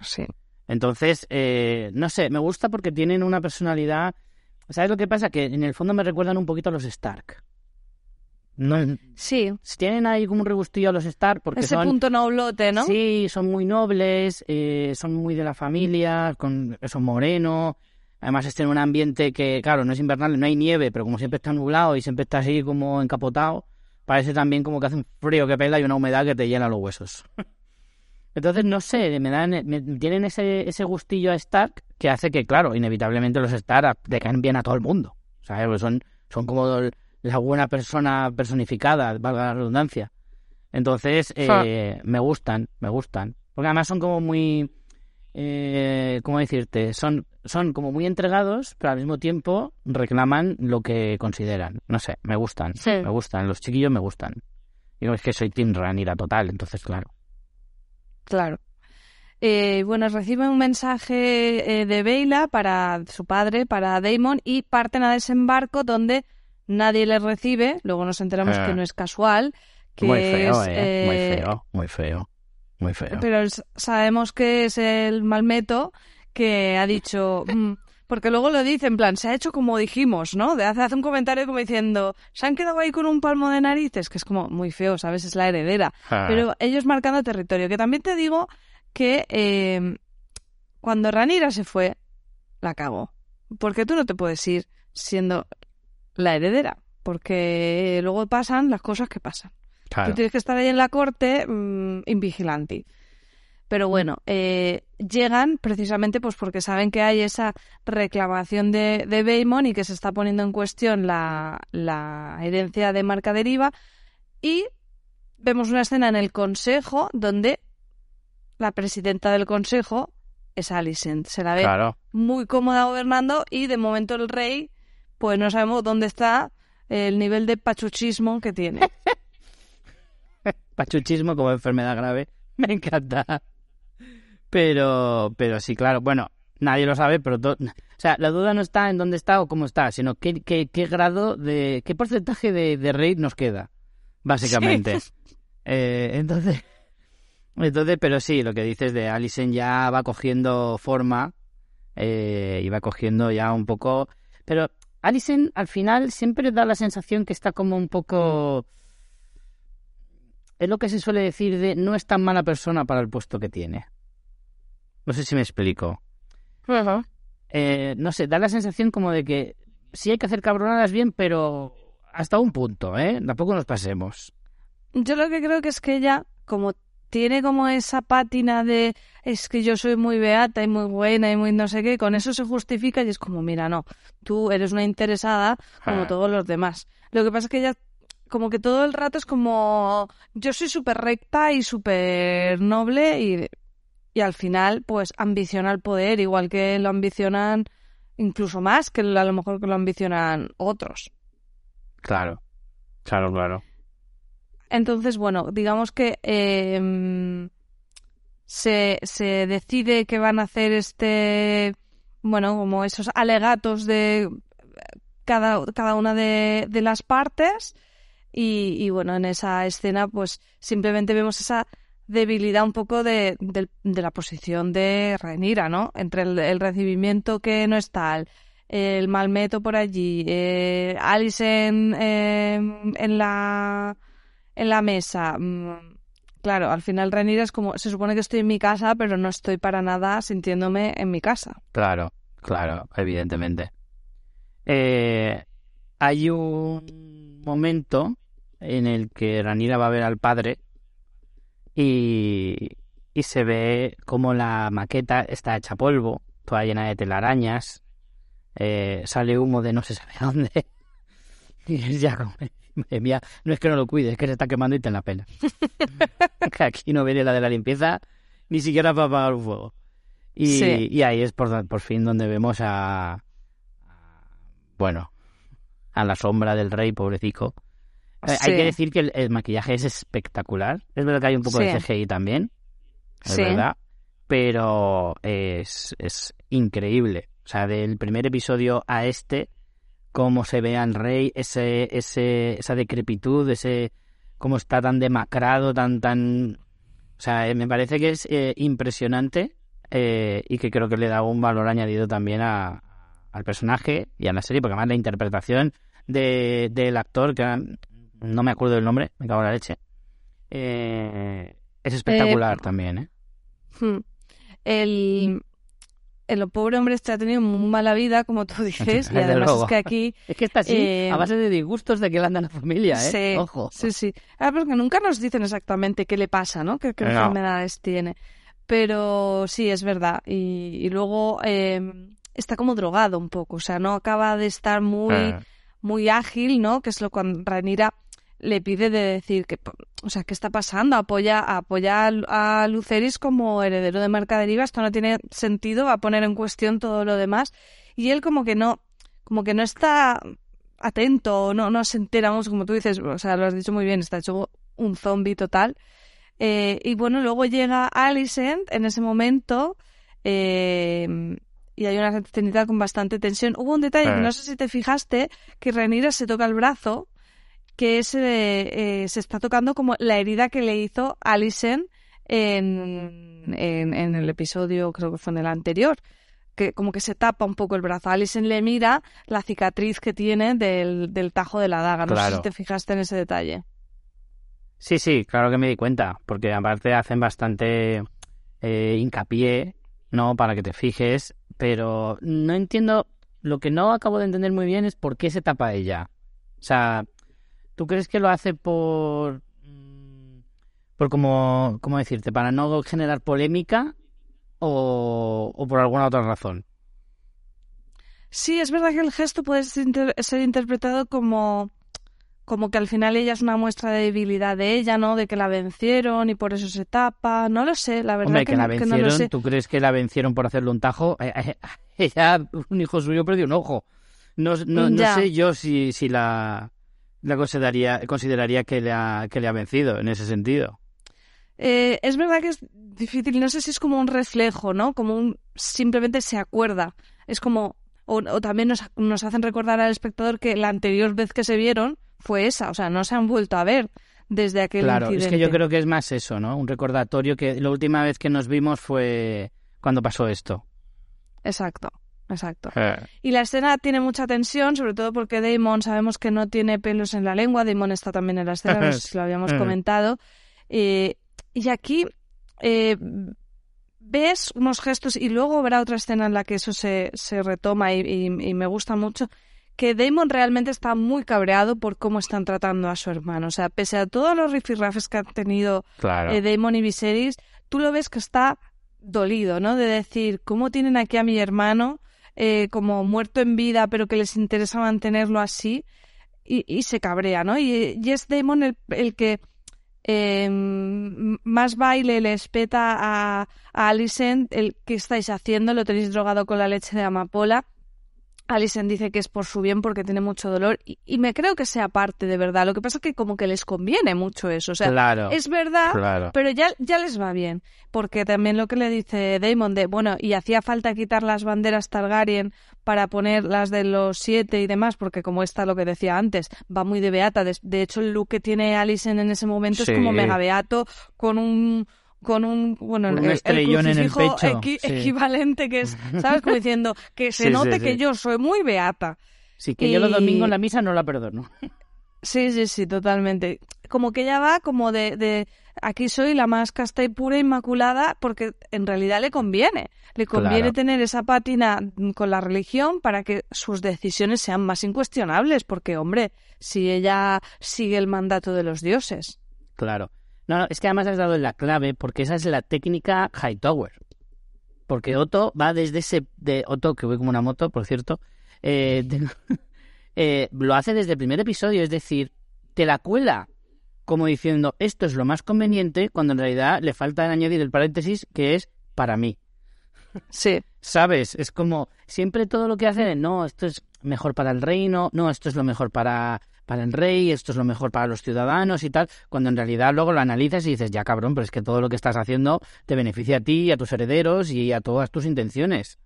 Speaker 1: Sí.
Speaker 2: Entonces, eh, no sé, me gusta porque tienen una personalidad. ¿Sabes lo que pasa? Que en el fondo me recuerdan un poquito a los Stark. No,
Speaker 1: Sí,
Speaker 2: tienen ahí como un regustillo a los Stark porque
Speaker 1: ese
Speaker 2: son.
Speaker 1: punto noblote, ¿no?
Speaker 2: Sí, son muy nobles, eh, son muy de la familia, con son moreno. Además, están en un ambiente que, claro, no es invernal, no hay nieve, pero como siempre está nublado y siempre está así como encapotado, parece también como que hace un frío que pela y una humedad que te llena los huesos. Entonces, no sé, me dan, me- tienen ese, ese gustillo a Stark que hace que, claro, inevitablemente los Stark le caen bien a todo el mundo. ¿Sabes? Pues son, son como la buena persona personificada, valga la redundancia. Entonces, eh, me gustan, me gustan. Porque además son como muy. Eh, ¿Cómo decirte? Son, son como muy entregados, pero al mismo tiempo reclaman lo que consideran. No sé, me gustan.
Speaker 1: Sí.
Speaker 2: Me gustan, los chiquillos me gustan. Digo, es que soy Team Ranira total, entonces, claro.
Speaker 1: Claro. Eh, bueno, recibe un mensaje eh, de Beyla para su padre, para Damon, y parten a desembarco donde nadie le recibe. Luego nos enteramos
Speaker 2: Ah.
Speaker 1: que no es casual. Que
Speaker 2: muy feo,
Speaker 1: es,
Speaker 2: eh. Muy
Speaker 1: eh,
Speaker 2: feo, muy feo. Muy feo.
Speaker 1: Pero sabemos que es el Malmeto que ha dicho. mm, porque luego lo dice, en plan, se ha hecho como dijimos, ¿no? De hace, hace un comentario como diciendo, se han quedado ahí con un palmo de narices, que es como muy feo, ¿sabes? Es la heredera.
Speaker 2: Ah.
Speaker 1: Pero ellos marcando territorio. Que también te digo que eh, cuando Ranira se fue, la cagó. Porque tú no te puedes ir siendo la heredera. Porque luego pasan las cosas que pasan.
Speaker 2: Claro.
Speaker 1: Tú tienes que estar ahí en la corte mm, invigilante. Pero bueno, eh, llegan precisamente pues porque saben que hay esa reclamación de, de Baemon y que se está poniendo en cuestión la, la herencia de Marca Deriva. Y vemos una escena en el consejo donde la presidenta del consejo es Alicent. Se la ve
Speaker 2: Claro.
Speaker 1: muy cómoda gobernando y de momento el rey, pues no sabemos dónde está el nivel de pachuchismo que tiene.
Speaker 2: Pachuchismo como enfermedad grave. Me encanta. Pero, pero sí, claro. Bueno, nadie lo sabe, pero... O sea, la duda no está en dónde está o cómo está, sino qué, qué, qué grado de... qué porcentaje de, de nos queda, básicamente. Eh, entonces... Entonces, pero sí, lo que dices de Alison ya va cogiendo forma eh, y va cogiendo ya un poco... Pero Alison al final siempre da la sensación que está como un poco... Es lo que se suele decir de no es tan mala persona para el puesto que tiene. No sé si me explico. Eh, no sé, da la sensación como de que sí hay que hacer cabronadas bien, pero hasta un punto, ¿eh? Tampoco nos pasemos.
Speaker 1: Yo lo que creo que es que ella, como tiene como esa pátina de es que yo soy muy beata y muy buena y muy no sé qué, con eso se justifica y es como, mira, no, tú eres una interesada como
Speaker 2: Ah.
Speaker 1: todos los demás. Lo que pasa es que ella como que todo el rato es como yo soy súper recta y súper noble y, y al final pues ambiciona el poder igual que lo ambicionan incluso más que a lo mejor que lo ambicionan otros.
Speaker 2: Claro, claro, claro.
Speaker 1: Entonces, bueno, digamos que eh, se, se decide que van a hacer este, bueno, como esos alegatos de cada, cada una de, de las partes y, y, bueno, en esa escena pues simplemente vemos esa debilidad un poco de, de, de la posición de Renira, ¿no? Entre el, recibimiento que no es tal, el malmeto por allí, eh, Alice en, eh, en la en la mesa. Mm, Claro, al final Renira es como, se supone que estoy en mi casa, pero no estoy para nada sintiéndome en mi casa.
Speaker 2: Claro, claro, evidentemente. Eh, hay un momento en el que Ranira va a ver al padre y, y se ve como la maqueta está hecha polvo, toda llena de telarañas, eh, sale humo de no se sabe dónde. Y es ya como, madre mía, no es que no lo cuide, es que se está quemando y te la pena. aquí no viene la de la limpieza ni siquiera para apagar un fuego. Y,
Speaker 1: Sí.
Speaker 2: y ahí es por, por fin donde vemos a, bueno, a la sombra del rey, pobrecico, Eh, Hay que decir que el, el maquillaje es espectacular. Es verdad que hay un poco
Speaker 1: Sí.
Speaker 2: de CGI también, es
Speaker 1: Sí.
Speaker 2: verdad, pero es, es increíble. O sea, del primer episodio a este, cómo se ve al rey, ese, ese, esa decrepitud, ese cómo está tan demacrado, tan, tan... O sea, eh, me parece que es eh, impresionante eh, y que creo que le da un valor añadido también a, al personaje y a la serie, porque además la interpretación de, del actor, que no me acuerdo del nombre, me cago en la leche, eh, es espectacular también, ¿eh?
Speaker 1: Hmm. El, el pobre hombre este ha tenido muy mala vida, como tú dices, y además es que aquí...
Speaker 2: Es que está así,
Speaker 1: Eh,
Speaker 2: a base de disgustos de que le anda la familia, ¿eh?
Speaker 1: Sí,
Speaker 2: Ojo.
Speaker 1: sí, sí. Ah, porque nunca nos dicen exactamente qué le pasa, ¿no? ¿Qué, qué
Speaker 2: No.
Speaker 1: enfermedades tiene? Pero sí, es verdad. Y, y luego eh, está como drogado un poco, o sea, no acaba de estar muy,
Speaker 2: Eh,
Speaker 1: muy ágil, ¿no? Que es lo cuando Ranira le pide de decir que, o sea, ¿qué está pasando? Apoya, apoya a Luceris como heredero de Mercaderiva, esto no tiene sentido, va a poner en cuestión todo lo demás. Y él como que no, como que no está atento, no, no se entera, vamos, como tú dices, o sea, lo has dicho muy bien, está hecho un zombie total. Eh, y bueno, luego llega Alicent en ese momento eh, y hay una escenita con bastante tensión. Hubo un detalle, que
Speaker 2: Eh.
Speaker 1: no sé si te fijaste, que Rhaenyra se toca el brazo, que es, eh, eh, se está tocando como la herida que le hizo Alicent en, en, en el episodio, creo que fue en el anterior que como que se tapa un poco el brazo. Alison le mira la cicatriz que tiene del, del tajo de la daga. No sé si te fijaste en ese detalle.
Speaker 2: Sí, sí, claro que me di cuenta, porque aparte hacen bastante eh, hincapié, ¿no? Para que te fijes, pero no entiendo, lo que no acabo de entender muy bien es por qué se tapa ella. O sea, ¿tú crees que lo hace por... mm, por como, ¿cómo decirte? Para no generar polémica o, o por alguna otra razón?
Speaker 1: Sí, es verdad que el gesto puede ser inter- ser interpretado como, como que al final ella es una muestra de debilidad de ella, ¿no? De que la vencieron y por eso se tapa. No lo sé, la verdad
Speaker 2: Hombre,
Speaker 1: que,
Speaker 2: que, la
Speaker 1: no- que no
Speaker 2: vencieron,
Speaker 1: lo sé.
Speaker 2: ¿tú crees que la vencieron por hacerle un tajo? Eh, eh, ella, un hijo suyo perdió un ojo. No, no, no sé yo si, si la, la consideraría, consideraría que le, ha, que le ha vencido en ese sentido.
Speaker 1: Eh, es verdad que es difícil, no sé si es como un reflejo, ¿no? Como un simplemente se acuerda. Es como, o, o también nos, nos hacen recordar al espectador que la anterior vez que se vieron fue esa, o sea, no se han vuelto a ver desde aquel
Speaker 2: Claro,
Speaker 1: incidente.
Speaker 2: es que yo creo que es más eso, ¿no? Un recordatorio que la última vez que nos vimos fue cuando pasó esto.
Speaker 1: Exacto, exacto. Y la escena tiene mucha tensión, sobre todo porque Damon sabemos que no tiene pelos en la lengua. Damon está también en la escena, no sé si lo habíamos comentado. Eh, y aquí eh, ves unos gestos y luego habrá otra escena en la que eso se, se retoma y, y- y me gusta mucho. Que Damon realmente está muy cabreado por cómo están tratando a su hermano. O sea, pese a todos los rifirrafes que han tenido
Speaker 2: Claro.
Speaker 1: eh, Damon y Viserys, tú lo ves que está dolido, ¿no? De decir, ¿cómo tienen aquí a mi hermano eh, como muerto en vida, pero que les interesa mantenerlo así? Y, se cabrea, ¿no? Y, y es Damon el, el que eh, más baile le espeta a, a Alicent, el que estáis haciendo, lo tenéis drogado con la leche de amapola. Alicent dice que es por su bien porque tiene mucho dolor y, y me creo que sea parte de verdad. Lo que pasa es que como que les conviene mucho eso. O sea,
Speaker 2: claro.
Speaker 1: es verdad,
Speaker 2: claro.
Speaker 1: pero ya, ya les va bien, porque también lo que le dice Damon de, bueno, y hacía falta quitar las banderas Targaryen para poner las de los siete y demás, porque como está lo que decía antes, va muy de beata. De, de hecho, el look que tiene Alicent en ese momento
Speaker 2: Sí.
Speaker 1: es como mega beato, con un con un bueno
Speaker 2: Un
Speaker 1: el- el
Speaker 2: estrellón en el pecho,
Speaker 1: equi-
Speaker 2: sí.
Speaker 1: equivalente que es sabes como diciendo que se
Speaker 2: Sí,
Speaker 1: note
Speaker 2: sí.
Speaker 1: que yo soy muy beata
Speaker 2: Sí, que yo los
Speaker 1: y-
Speaker 2: domingos en la misa no la perdono.
Speaker 1: Sí, sí, sí, totalmente. Como que ella va como de, de aquí soy la más casta y pura inmaculada porque en realidad le conviene. Le conviene
Speaker 2: Claro.
Speaker 1: tener esa pátina con la religión para que sus decisiones sean más incuestionables porque, hombre, si ella sigue el mandato de los dioses.
Speaker 2: Claro. No, no, es que además has dado en la clave porque esa es la técnica Hightower. Porque Otto va desde ese... de Otto, que voy como una moto, por cierto, eh, eh, lo hace desde el primer episodio, es decir, te la cuela como diciendo esto es lo más conveniente cuando en realidad le falta añadir el paréntesis que es para mí.
Speaker 1: Sí,
Speaker 2: ¿Sabes? Es como siempre todo lo que hacen es, no, esto es mejor para el reino, no, esto es lo mejor para, para el rey, esto es lo mejor para los ciudadanos y tal, cuando en realidad luego lo analizas y dices, ya cabrón, pero es que todo lo que estás haciendo te beneficia a ti, a tus herederos y a todas tus intenciones.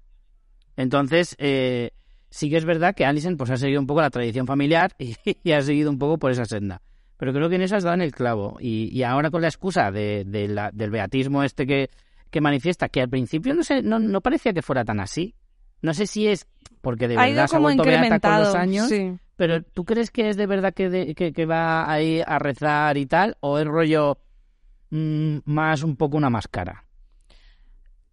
Speaker 2: Entonces, eh, sí que es verdad que Alison pues, ha seguido un poco la tradición familiar y, ha seguido un poco por esa senda. Pero creo que en esas dan el clavo. Y, ahora con la excusa de, del beatismo este que, que manifiesta, que al principio no, sé, no, no parecía que fuera tan así. No sé si es porque de verdad se ha vuelto beata con los años, pero ¿tú crees que es de verdad que, que, va ahí a rezar y tal? ¿O es rollo mm, más un poco una máscara?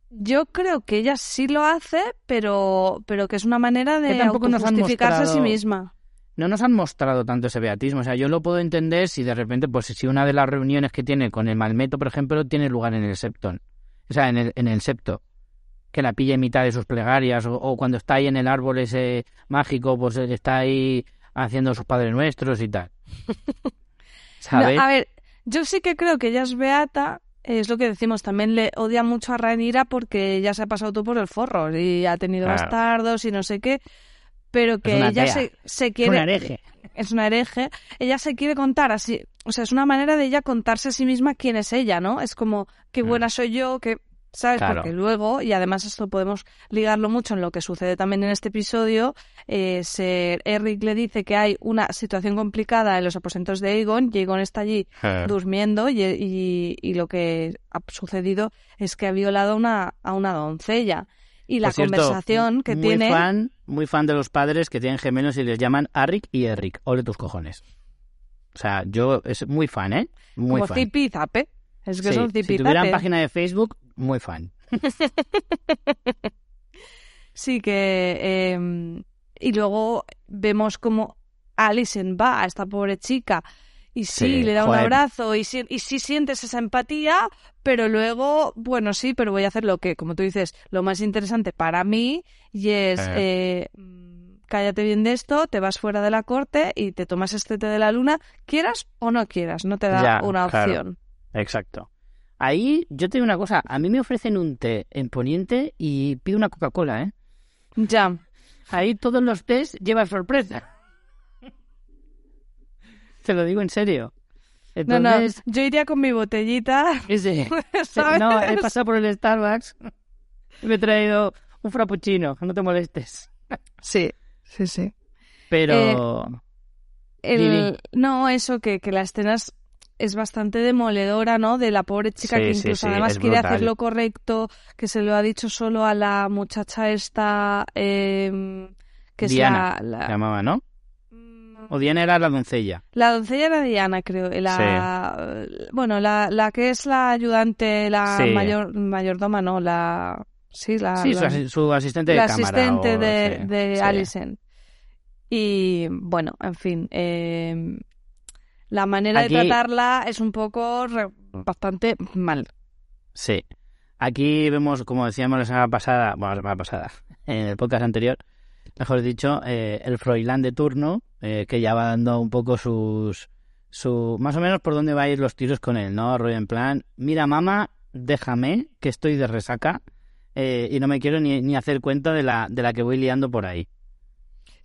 Speaker 1: Yo creo que ella sí lo hace, pero, pero que es una manera de justificarse a sí misma.
Speaker 2: No nos han mostrado tanto ese beatismo. O sea, yo lo puedo entender si de repente, pues si una de las reuniones que tiene con el Malmeto, por ejemplo, tiene lugar en el septón. O sea, en el, en el septo que la pilla en mitad de sus plegarias, o, cuando está ahí en el árbol ese mágico, pues está ahí haciendo sus padres nuestros y tal.
Speaker 1: ¿Sabes? a ver, yo sí que creo que ella es beata, es lo que decimos, también le odia mucho a Rhaenyra porque ya se ha pasado todo por el forro y ha tenido bastardos y no sé qué, pero que ella se, se, quiere...
Speaker 2: Es una hereje.
Speaker 1: Es una hereje. Ella se quiere contar así, o sea, es una manera de ella contarse a sí misma quién es ella, ¿no? Es como, qué mm. buena soy yo, que ¿sabes? Porque luego, y además esto podemos ligarlo mucho en lo que sucede también en este episodio, eh, Eric le dice que hay una situación complicada en los aposentos de Aegon y Aegon está allí eh. durmiendo y, y, lo que ha sucedido es que ha violado a una, a una doncella. Y la conversación que
Speaker 2: muy
Speaker 1: tiene...
Speaker 2: Fan, muy fan de los padres que tienen gemelos y les llaman Arik y Eric. Ole tus cojones. O sea, yo es muy fan, ¿eh? Muy
Speaker 1: Como
Speaker 2: fan.
Speaker 1: Zape. Es que son
Speaker 2: Si tuvieran página de Facebook, muy fan.
Speaker 1: sí, que. Em, y luego vemos como Alison va a esta pobre chica y sí, le da un abrazo y, y sí sientes esa empatía, pero luego, bueno, sí, pero voy a hacer lo que, como tú dices, lo más interesante para mí y es. Eh. Eh, cállate bien de esto, te vas fuera de la corte y te tomas este té de la luna, quieras o no quieras, no te da una opción.
Speaker 2: Exacto. Ahí yo te digo una cosa, a mí me ofrecen un té en Poniente y pido una Coca-Cola, ¿eh?
Speaker 1: Ya.
Speaker 2: Ahí todos los tés llevan sorpresa. Te lo digo en serio.
Speaker 1: No, no, yo iría con mi botellita.
Speaker 2: Sí. No, he pasado por el Starbucks y me he traído un frappuccino, no te molestes.
Speaker 1: Sí, sí, sí.
Speaker 2: Pero...
Speaker 1: Eh, no, eso, que, que las escenas es bastante demoledora, ¿no? De la pobre chica que incluso además quiere hacer lo correcto, que se lo ha dicho solo a la muchacha esta, eh, que
Speaker 2: Diana,
Speaker 1: es la,
Speaker 2: llamaba, ¿no? Mm. O Diana era la doncella.
Speaker 1: La doncella era Diana, creo. La, Bueno, la, la que es la ayudante, la mayor mayordoma, ¿no? La... Sí, la,
Speaker 2: sí su, asistente de
Speaker 1: la
Speaker 2: cámara.
Speaker 1: asistente de, de Alison. Y bueno, en fin. Eh, la manera de tratarla es un poco bastante mal.
Speaker 2: Sí. Aquí vemos, como decíamos la semana pasada, bueno, la semana pasada, en el podcast anterior, mejor dicho, eh, el Froilán de turno, eh, que ya va dando un poco sus, su, más o menos por dónde va a ir los tiros con él, ¿no? Rollo en plan, mira mamá, déjame, que estoy de resaca eh, y no me quiero ni, ni hacer cuenta de la, de la que voy liando por ahí.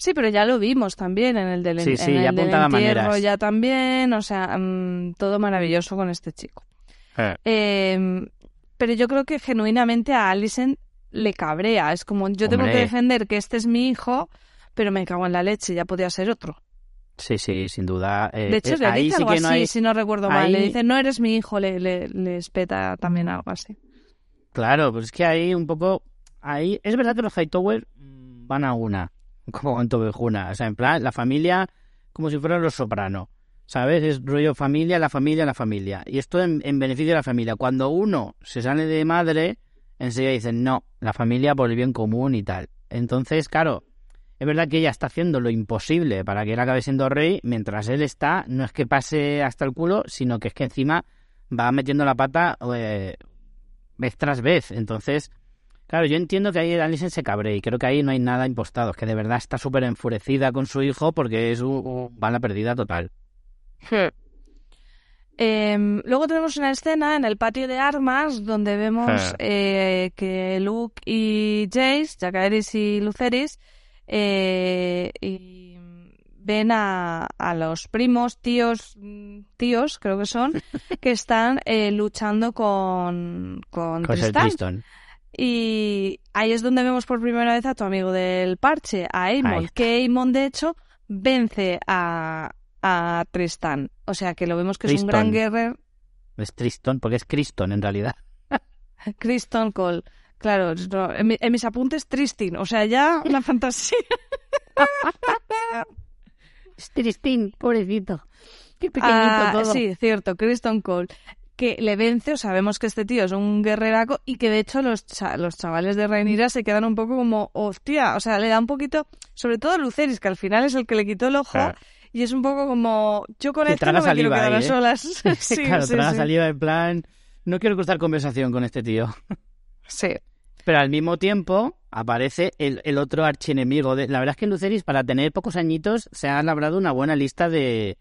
Speaker 1: Sí, pero ya lo vimos también en el del, sí, sí, ya entierro, ya también, o sea, mm, todo maravilloso con este chico. Eh. Em, pero yo creo que genuinamente a Alison le cabrea, es como yo tengo que defender que este es mi hijo, pero me cago en la leche, ya podía ser otro.
Speaker 2: Sí, sí, sin duda.
Speaker 1: Eh, de hecho, le dice algo así, si no recuerdo mal. Le dice, no eres mi hijo, le, le, espeta también algo así.
Speaker 2: Claro, pues es que ahí un poco... ahí Es verdad que los Hightower van a una como en Tobejuna. O sea, en plan, la familia como si fueran los sopranos. ¿Sabes? Es rollo familia, la familia, la familia. Y esto en, beneficio de la familia. Cuando uno se sale de madre, enseguida dicen, no, la familia por el bien común y tal. Entonces, claro, es verdad que ella está haciendo lo imposible para que él acabe siendo rey, mientras él está, no es que pase hasta el culo, sino que es que encima va metiendo la pata eh, vez tras vez. Entonces, Claro, yo entiendo que ahí Alison se cabre y creo que ahí no hay nada impostado, es que de verdad está súper enfurecida con su hijo porque es un, va la perdida total.
Speaker 1: Hmm. Em, luego tenemos una escena en el patio de armas donde vemos hmm. eh, que Luke y Jace, Jacaeris y Luceris, eh, ven a, a los primos, tíos, tíos, creo que son, que están eh, luchando con, con Tristán.
Speaker 2: Tristan.
Speaker 1: Y ahí es donde vemos por primera vez a tu amigo del parche, a Aemon, que Aemon de hecho vence a, a Tristán. O sea que lo vemos que es un
Speaker 2: Tristan.
Speaker 1: gran guerrero.
Speaker 2: Es Triston, porque es Criston en realidad.
Speaker 1: Criston Cole. Claro, no, en, mi- en mis apuntes Tristin, o sea, ya una fantasía.
Speaker 2: Es Tristín, pobrecito. Qué
Speaker 1: Ah, sí, cierto, Criston Cole. Que le vence, o sabemos que este tío es un guerreraco y que de hecho los, cha- los chavales de Rhaenyra se quedan un poco como, hostia, o sea, le da un poquito, sobre todo Luceris, que al final es el que le quitó el ojo,
Speaker 2: Ah.
Speaker 1: y es un poco como, yo con esto no me quiero quedar
Speaker 2: ahí,
Speaker 1: a
Speaker 2: ¿eh?
Speaker 1: solas. sí,
Speaker 2: claro,
Speaker 1: sí,
Speaker 2: traga
Speaker 1: sí.
Speaker 2: saliva en plan... No quiero cruzar conversación con este tío.
Speaker 1: Sí.
Speaker 2: Pero al mismo tiempo aparece el, el otro archienemigo. De... La verdad es que Luceris, para tener pocos añitos, se ha labrado una buena lista de,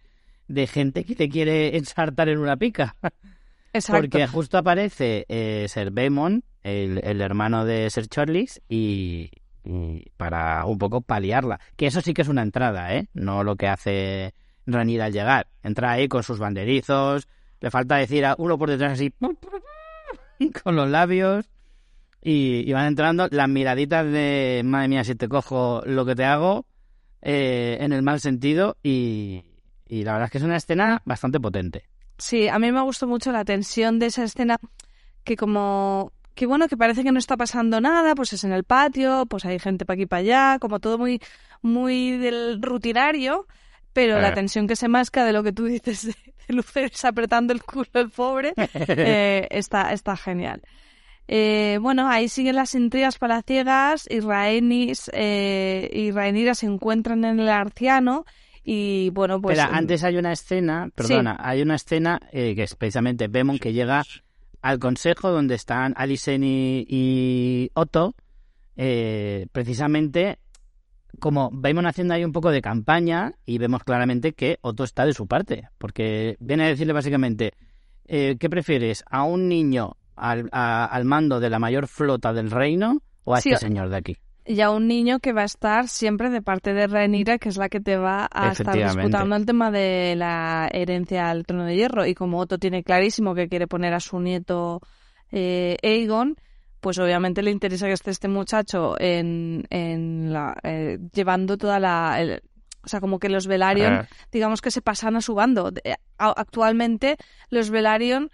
Speaker 2: de gente que te quiere ensartar en una pica. Porque justo aparece eh, Ser Baemon, el, hermano de Ser Chorlis, y, para un poco paliarla. Que eso sí que es una entrada, ¿eh? No lo que hace Ranira al llegar. Entra ahí con sus banderizos, le falta decir a uno por detrás así, con los labios, y, y van entrando las miraditas de, madre mía, si te cojo lo que te hago, eh, en el mal sentido, y, y la verdad es que es una escena bastante potente.
Speaker 1: Sí, a mí me gustó mucho la tensión de esa escena que como que bueno, que parece que no está pasando nada, pues es en el patio, pues hay gente para aquí para allá, como todo muy muy del rutinario, pero
Speaker 2: Eh.
Speaker 1: la tensión que se masca de lo que tú dices de, de apretando el culo el pobre eh, está está genial. Eh, bueno, ahí siguen las intrigas palaciegas y Rhaenys eh, y Rhaenyra se encuentran en el Arciano y bueno, pues
Speaker 2: Espera, antes hay una escena, perdona, hay una escena eh, que es precisamente Bemon que llega al consejo donde están Alicent y, y Otto, eh, precisamente como Bemon haciendo ahí un poco de campaña y vemos claramente que Otto está de su parte, porque viene a decirle básicamente, eh, ¿qué prefieres? ¿A un niño al, a- al mando de la mayor flota del reino o a
Speaker 1: Sí,
Speaker 2: este señor de aquí?
Speaker 1: Y a un niño que va a estar siempre de parte de Rhaenyra, que es la que te va a estar disputando el tema de la herencia al trono de hierro. Y como Otto tiene clarísimo que quiere poner a su nieto eh, Aegon, pues obviamente le interesa que esté este muchacho en, en la, eh, llevando toda la... el- o sea, como que los Velaryon,
Speaker 2: Ah.
Speaker 1: digamos que se pasan a su bando. Actualmente los Velaryon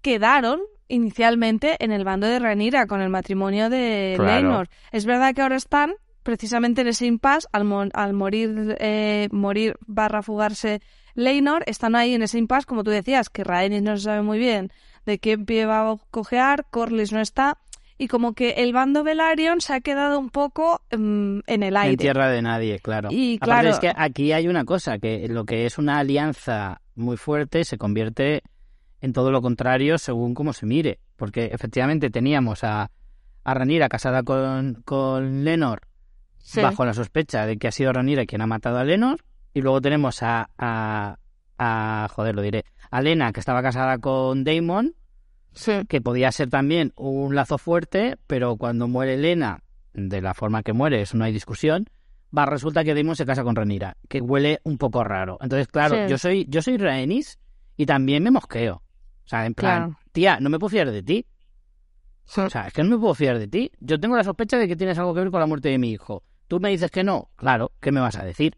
Speaker 1: quedaron inicialmente en el bando de Rhaenyra con el matrimonio de
Speaker 2: Claro.
Speaker 1: Laenor. Es verdad que ahora están precisamente en ese impasse al, mo- al morir eh, morir barra fugarse Laenor, están ahí en ese impasse como tú decías, que Rhaenys no se sabe muy bien de qué pie va a cojear, Corlys no está y como que el bando Velaryon se ha quedado un poco mm, en el aire.
Speaker 2: En tierra de nadie, claro.
Speaker 1: Y,
Speaker 2: Aparte
Speaker 1: claro-
Speaker 2: es que aquí hay una cosa, que lo que es una alianza muy fuerte se convierte en todo lo contrario según cómo se mire. Porque efectivamente teníamos a, a Ranira casada con, con Lenor
Speaker 1: Sí.
Speaker 2: bajo la sospecha de que ha sido Ranira quien ha matado a Lenor. Y luego tenemos a, a, a joder, lo diré, a Lena que estaba casada con Daemon
Speaker 1: Sí.
Speaker 2: que podía ser también un lazo fuerte, pero cuando muere Elena, de la forma que muere, eso no hay discusión, va, resulta que Daemon se casa con Renira, que huele un poco raro. Entonces, claro,
Speaker 1: Sí.
Speaker 2: yo soy yo soy Rhaenys y también me mosqueo. O sea, en plan,
Speaker 1: Claro.
Speaker 2: tía, no me puedo fiar de ti. O sea, es que no me puedo fiar de ti. Yo tengo la sospecha de que tienes algo que ver con la muerte de mi hijo. Tú me dices que no. Claro, ¿qué me vas a decir?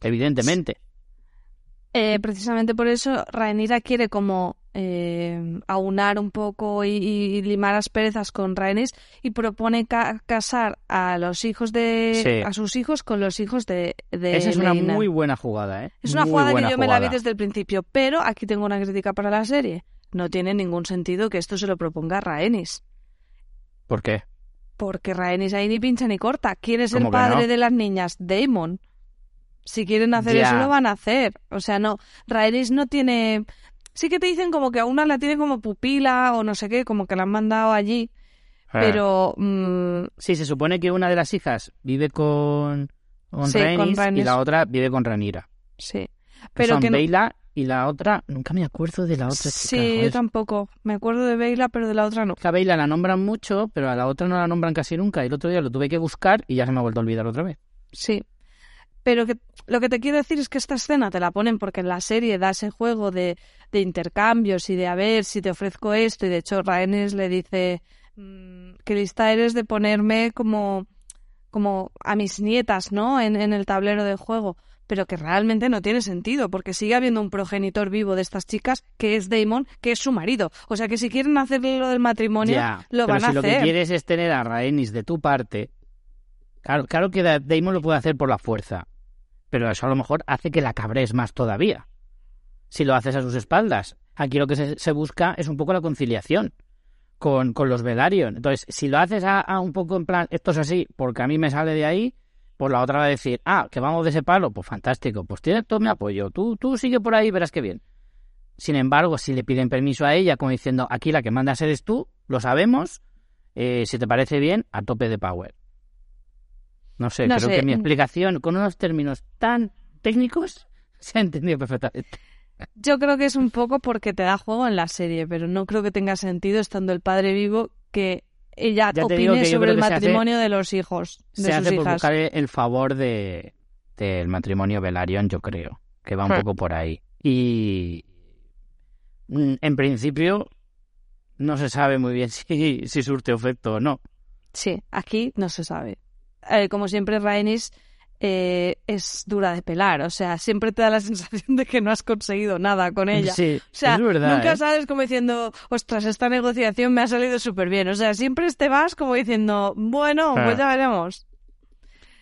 Speaker 2: Evidentemente.
Speaker 1: Eh, precisamente por eso Rhaenyra quiere como eh, aunar un poco y, y limar asperezas con Rhaenys y propone ca- casar a los hijos de
Speaker 2: Sí.
Speaker 1: a sus hijos con los hijos de, de
Speaker 2: Esa es una muy buena jugada, ¿eh?
Speaker 1: Es una
Speaker 2: Muy
Speaker 1: jugada que yo me la vi desde el principio, pero aquí tengo una crítica para la serie. No tiene ningún sentido que esto se lo proponga Rhaenys,
Speaker 2: ¿Por qué?
Speaker 1: porque Rhaenys ahí ni pincha ni corta. ¿Quién es el
Speaker 2: ¿Cómo que
Speaker 1: padre
Speaker 2: no?
Speaker 1: de las niñas? Daemon. Si quieren hacer
Speaker 2: Ya.
Speaker 1: eso, lo van a hacer. O sea, no. Rhaenys no tiene. Sí que te dicen como que a una la tiene como pupila o no sé qué, como que la han mandado allí.
Speaker 2: Eh.
Speaker 1: Pero. mm,
Speaker 2: Sí, se supone que una de las hijas vive con, con
Speaker 1: Sí, con
Speaker 2: y la otra vive con Ranira.
Speaker 1: sí.
Speaker 2: Que
Speaker 1: Pero
Speaker 2: son
Speaker 1: que no-
Speaker 2: Beyla y la otra, nunca me acuerdo de la otra chica.
Speaker 1: Sí, yo tampoco. Me acuerdo de Beyla, pero de la otra no.
Speaker 2: Que a Beyla la nombran mucho, pero a la otra no la nombran casi nunca. Y el otro día lo tuve que buscar y ya se me ha vuelto a olvidar otra vez.
Speaker 1: Sí. Pero que lo que te quiero decir es que esta escena te la ponen porque en la serie da ese juego de, de intercambios y de a ver si te ofrezco esto. Y de hecho, Rhaenys le dice mm, que lista eres de ponerme como, como a mis nietas, ¿no? En, en el tablero de juego. Pero que realmente no tiene sentido, porque sigue habiendo un progenitor vivo de estas chicas, que es Damon, que es su marido. O sea que si quieren hacer lo del matrimonio,
Speaker 2: Ya,
Speaker 1: lo
Speaker 2: pero
Speaker 1: van
Speaker 2: si
Speaker 1: a
Speaker 2: lo que
Speaker 1: hacer.
Speaker 2: quieres es tener a Rhaenys de tu parte, claro, claro que Da- Daemon lo puede hacer por la fuerza, pero eso a lo mejor hace que la cabres más todavía. Si lo haces a sus espaldas. Aquí lo que se, se busca es un poco la conciliación con, con los Velaryon. Entonces, si lo haces a, a un poco en plan, esto es así, porque a mí me sale de ahí, pues la otra va a decir, ah, que vamos de ese palo, pues fantástico, pues tienes todo mi apoyo, tú, tú sigue por ahí, verás qué bien. Sin embargo, si le piden permiso a ella, como diciendo, aquí la que mandas eres tú, lo sabemos, eh, si te parece bien, a tope de power. No sé,
Speaker 1: No
Speaker 2: creo
Speaker 1: sé.
Speaker 2: que mi explicación con unos términos tan técnicos se ha entendido perfectamente.
Speaker 1: Yo creo que es un poco porque te da juego en la serie, pero no creo que tenga sentido estando el padre vivo que ella
Speaker 2: Ya
Speaker 1: opine sobre el
Speaker 2: hace-
Speaker 1: matrimonio de los hijos, de
Speaker 2: Se
Speaker 1: sus
Speaker 2: hace por
Speaker 1: hijas.
Speaker 2: buscar el favor de del matrimonio Velaryon, yo creo, que va un
Speaker 1: Hmm.
Speaker 2: poco por ahí. Y mm, en principio no se sabe muy bien si, si surte efecto o no.
Speaker 1: Sí, aquí no se sabe. Eh, como siempre, Rhaenys eh, es dura de pelar, o sea, siempre te da la sensación de que no has conseguido nada con ella.
Speaker 2: Sí,
Speaker 1: O sea,
Speaker 2: es verdad.
Speaker 1: nunca
Speaker 2: ¿eh?
Speaker 1: sales como diciendo, ostras, esta negociación me ha salido súper bien. O sea, siempre te vas como diciendo, bueno,
Speaker 2: Ah.
Speaker 1: pues ya veremos.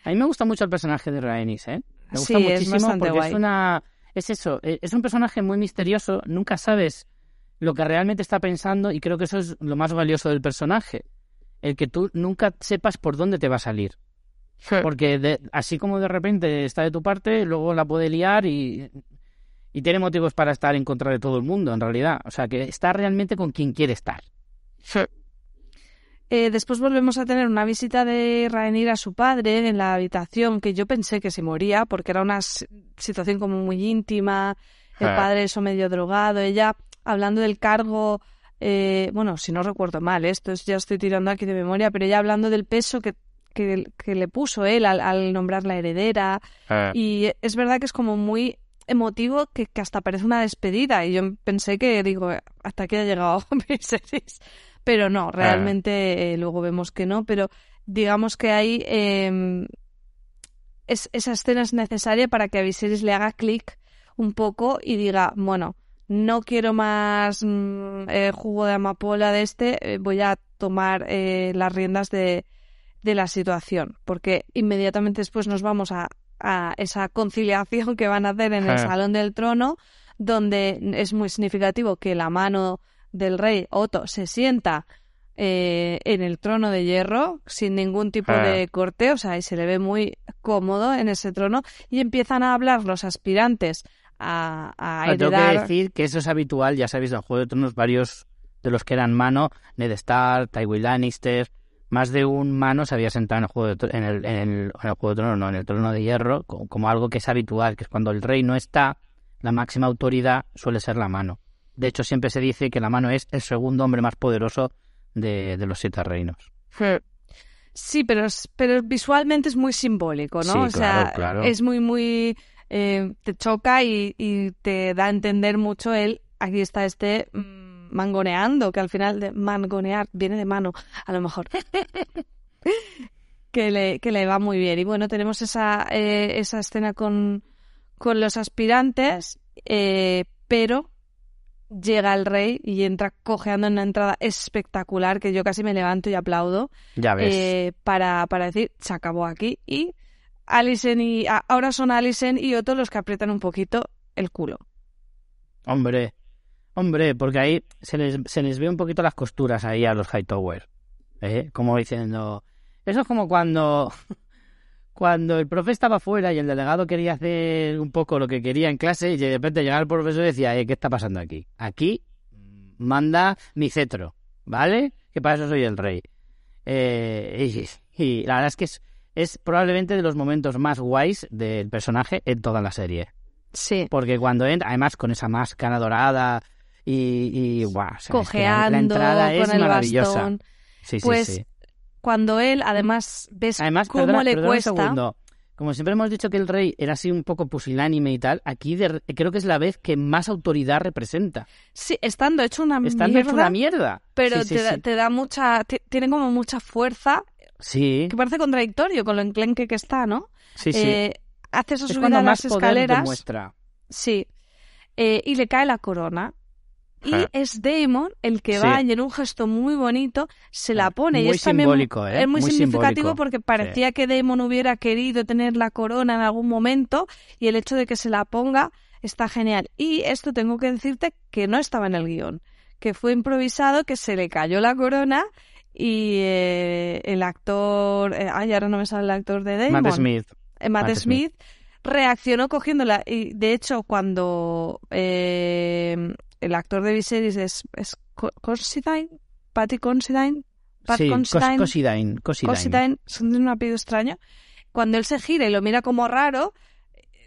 Speaker 2: A mí me gusta mucho el personaje de Rhaenys, ¿eh? Me gusta
Speaker 1: Sí, es
Speaker 2: muchísimo
Speaker 1: bastante
Speaker 2: porque
Speaker 1: guay.
Speaker 2: es una es eso, eh, es un personaje muy misterioso, nunca sabes lo que realmente está pensando y creo que eso es lo más valioso del personaje, el que tú nunca sepas por dónde te va a salir. Porque de- así como de repente está de tu parte, luego la puede liar y, y tiene motivos para estar en contra de todo el mundo, en realidad. O sea, que está realmente con quien quiere estar.
Speaker 1: Eh, después volvemos a tener una visita de Rhaenyra a su padre en la habitación, que yo pensé que se moría, porque era una situación como muy íntima, el padre eso medio drogado, ella hablando del cargo, eh, bueno, si no recuerdo mal, esto es, ya estoy tirando aquí de memoria, pero ella hablando del peso que, que, que le puso él al, al nombrar la heredera, y es verdad que es como muy emotivo que, que hasta parece una despedida, y yo pensé que, digo, hasta aquí ha llegado Viserys. Pero no, realmente eh, luego vemos que no, pero digamos que ahí eh, es, esa escena es necesaria para que a Viserys le haga clic un poco y diga, bueno, no quiero más mm, eh, jugo de amapola de este, eh, voy a tomar eh, las riendas de, de la situación, porque inmediatamente después nos vamos a, a esa conciliación que van a hacer en el. Salón del Trono, donde es muy significativo que la mano del rey Otto se sienta eh, en el trono de hierro sin ningún tipo
Speaker 2: Ah.
Speaker 1: de corte, o sea, y se le ve muy cómodo en ese trono y empiezan a hablar los aspirantes a, a
Speaker 2: Ah, tengo que
Speaker 1: heredar.
Speaker 2: decir que eso es habitual, ya sabéis, en Juego de Tronos varios de los que eran mano, Ned Stark, Tywin Lannister, más de un mano se había sentado en el Juego de, en el, en el, en el Juego de Tronos, no, en el Trono de Hierro, como, como algo que es habitual, que es cuando el rey no está, la máxima autoridad suele ser la mano. De hecho, siempre se dice que la mano es el segundo hombre más poderoso de, de los siete reinos.
Speaker 1: Sí, pero, es- pero visualmente es muy simbólico, ¿no?
Speaker 2: Sí,
Speaker 1: o sea,
Speaker 2: claro, claro.
Speaker 1: es muy, muy... eh, te choca y, y te da a entender mucho el... Aquí está este mm, mangoneando, que al final de mangonear viene de mano, a lo mejor. que, le, que le va muy bien. Y bueno, tenemos esa, eh, esa escena con, con los aspirantes, eh, pero llega el rey y entra cojeando en una entrada espectacular que yo casi me levanto y aplaudo
Speaker 2: Ya ves.
Speaker 1: eh, para, para decir se acabó aquí y Alison y ahora son Alison y Otto los que aprietan un poquito el culo.
Speaker 2: Hombre, hombre, porque ahí se les, se les ve un poquito las costuras ahí a los Hightower. ¿eh? Como diciendo... Eso es como cuando... Cuando el profe estaba fuera y el delegado quería hacer un poco lo que quería en clase y de repente llegaba el profesor y decía, eh, ¿qué está pasando aquí? Aquí manda mi cetro, ¿vale? Que para eso soy el rey. Eh, y, y la verdad es que es, es probablemente de los momentos más guays del personaje en toda la serie.
Speaker 1: Sí.
Speaker 2: Porque cuando entra, además con esa máscara dorada y, y guau, o sea, es que la-
Speaker 1: Cojeando
Speaker 2: la, entrada es
Speaker 1: con el
Speaker 2: maravillosa.
Speaker 1: bastón.
Speaker 2: Sí, sí,
Speaker 1: Pues
Speaker 2: sí.
Speaker 1: cuando él además ves
Speaker 2: Además,
Speaker 1: cómo
Speaker 2: perdona,
Speaker 1: le
Speaker 2: perdona un
Speaker 1: cuesta.
Speaker 2: segundo. como siempre hemos dicho que el rey era así un poco pusilánime y tal, aquí de- creo que es la vez que más autoridad representa.
Speaker 1: Sí, estando hecho una
Speaker 2: Estando
Speaker 1: mierda,
Speaker 2: hecho una mierda.
Speaker 1: pero
Speaker 2: Sí,
Speaker 1: te, da,
Speaker 2: sí.
Speaker 1: te da mucha... ti- Tiene como mucha fuerza,
Speaker 2: Sí,
Speaker 1: que parece contradictorio con lo enclenque que está, ¿no?
Speaker 2: sí, sí.
Speaker 1: Eh, hace su
Speaker 2: es
Speaker 1: subida a las
Speaker 2: poder
Speaker 1: escaleras.
Speaker 2: demuestra.
Speaker 1: Sí. Eh, y le cae la corona. Y es Damon el que
Speaker 2: Sí.
Speaker 1: va y en un gesto muy bonito se la pone. y
Speaker 2: Muy
Speaker 1: es también
Speaker 2: simbólico, ¿eh?
Speaker 1: Es muy,
Speaker 2: Muy
Speaker 1: significativo
Speaker 2: simbólico.
Speaker 1: porque parecía que Damon hubiera querido tener la corona en algún momento y el hecho de que se la ponga está genial. Y esto tengo que decirte que no estaba en el guion, que fue improvisado, que se le cayó la corona y eh, el actor... eh, ay, ahora no me sale el actor de Damon.
Speaker 2: Matt Smith.
Speaker 1: Eh, Matt
Speaker 2: Matt
Speaker 1: Smith reaccionó cogiéndola y de hecho cuando eh, el actor de Viserys es, es Co- Considine, Patty Considine, Pat
Speaker 2: sí,
Speaker 1: Considine,
Speaker 2: Cos- Considine. Considine.
Speaker 1: Considine, son de un apellido extraño, cuando él se gira y lo mira como raro,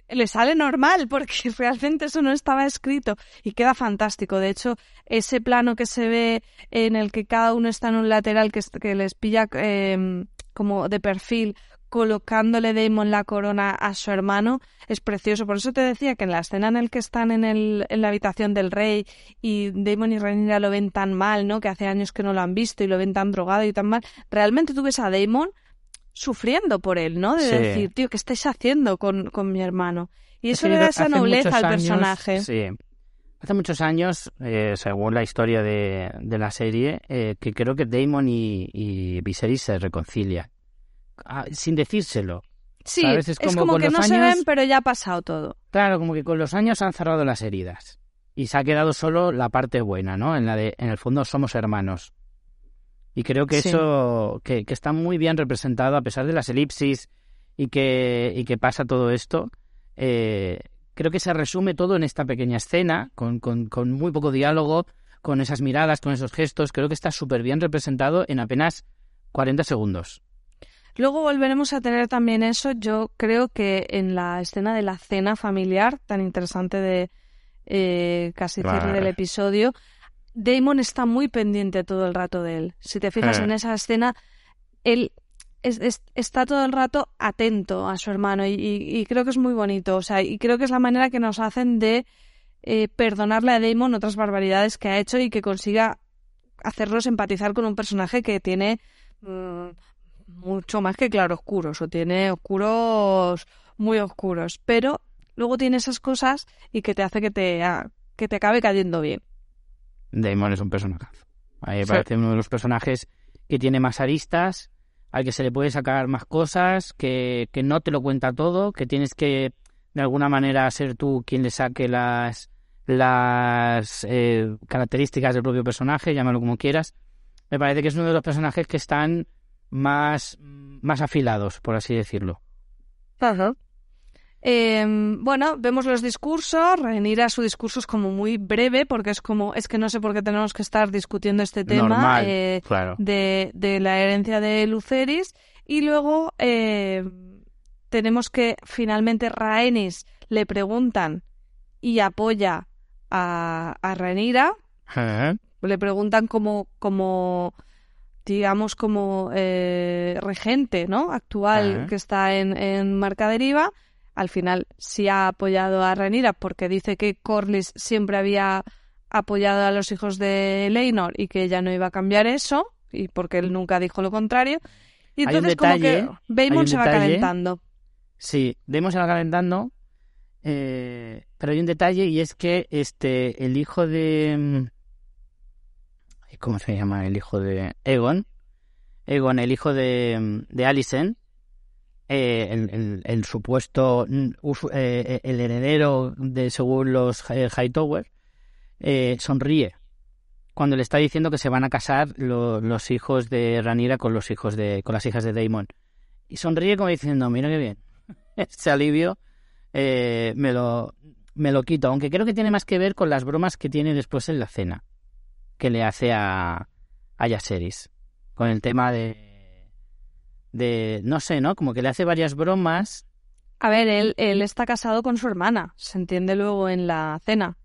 Speaker 1: eh, le sale normal porque realmente eso no estaba escrito y queda fantástico. De hecho, ese plano que se ve en el que cada uno está en un lateral que les pilla eh, como de perfil colocándole Damon la corona a su hermano es precioso. Por eso te decía que en la escena en el que están en, el, en la habitación del rey y Damon y Rhaenyra lo ven tan mal, ¿no? Que hace años que no lo han visto y lo ven tan drogado y tan mal. Realmente tú ves a Damon sufriendo por él, ¿no? De
Speaker 2: Sí.
Speaker 1: decir, tío, ¿qué estáis haciendo con, con mi hermano? Y
Speaker 2: Es
Speaker 1: eso le da esa nobleza al
Speaker 2: años-
Speaker 1: personaje.
Speaker 2: Sí. Hace muchos años, eh, según la historia de, de la serie, eh, que creo que Damon y, y Viserys se reconcilian. Sin decírselo.
Speaker 1: Sí,
Speaker 2: ¿sabes?
Speaker 1: es
Speaker 2: Es como
Speaker 1: que no se ven, pero ya ha pasado todo.
Speaker 2: Claro, como que con los años han cerrado las heridas. Y se ha quedado solo la parte buena, ¿no? En la de, en el fondo somos hermanos. Y creo que
Speaker 1: Sí.
Speaker 2: eso, que, que está muy bien representado a pesar de las elipsis y que, y que pasa todo esto. eh, creo que se resume todo en esta pequeña escena, con, con, con muy poco diálogo, con esas miradas, con esos gestos. Creo que está súper bien representado en apenas 40 segundos.
Speaker 1: Luego volveremos a tener también eso. Yo creo que en la escena de la cena familiar, tan interesante de eh, casi cierre del episodio, Damon está muy pendiente todo el rato de él. Si te fijas
Speaker 2: Eh.
Speaker 1: en esa escena, él es- es- está todo el rato atento a su hermano y, y- y creo que es muy bonito. O sea, y creo que es la manera que nos hacen de eh, perdonarle a Damon otras barbaridades que ha hecho y que consiga hacernos empatizar con un personaje que tiene mm, mucho más que claroscuros o tiene oscuros muy oscuros, pero luego tiene esas cosas y que te hace que te ah, que te acabe cayendo bien.
Speaker 2: Damon es un personajazo. A mí me
Speaker 1: Sí.
Speaker 2: parece uno de los personajes que tiene más aristas, al que se le puede sacar más cosas, que, que no te lo cuenta todo, que tienes que de alguna manera ser tú quien le saque las, las eh, características del propio personaje, llámalo como quieras. Me parece que es uno de los personajes que están más, más afilados, por así decirlo.
Speaker 1: Eh, bueno, vemos los discursos. Rhaenyra su discurso es como muy breve porque es como es que no sé por qué tenemos que estar discutiendo este tema
Speaker 2: Normal,
Speaker 1: eh,
Speaker 2: claro.
Speaker 1: de, de la herencia de Luceris y luego eh, tenemos que finalmente Rhaenys le preguntan y apoya a, a Rhaenyra
Speaker 2: Eh,
Speaker 1: le preguntan como, como digamos, como eh, regente, ¿no? Actual
Speaker 2: Ajá.
Speaker 1: que está en, en Marca Deriva. Al final sí ha apoyado a Rhaenyra porque dice que Corlys siempre había apoyado a los hijos de Leinor y que ella no iba a cambiar eso y porque él nunca dijo lo contrario. Y entonces como
Speaker 2: detalle,
Speaker 1: que Baemon
Speaker 2: un
Speaker 1: se va calentando.
Speaker 2: Sí, Demos se va calentando, eh, pero hay un detalle y es que este el hijo de mm, ¿cómo se llama el hijo de Egon? Egon, el hijo de, de Alicent, eh, el, el- supuesto mm, usu- eh, el heredero de según los eh, Hightower, eh, sonríe cuando le está diciendo que se van a casar lo- los hijos de Ranira con los hijos de con las hijas de Daemon. Y sonríe como diciendo mira qué bien ese alivio eh, me lo me lo quito aunque creo que tiene más que ver con las bromas que tiene después en la cena que le hace a a Yaceris con el tema de de no sé no como que le hace varias bromas.
Speaker 1: A ver, él, él está casado con su hermana, se entiende luego en la cena.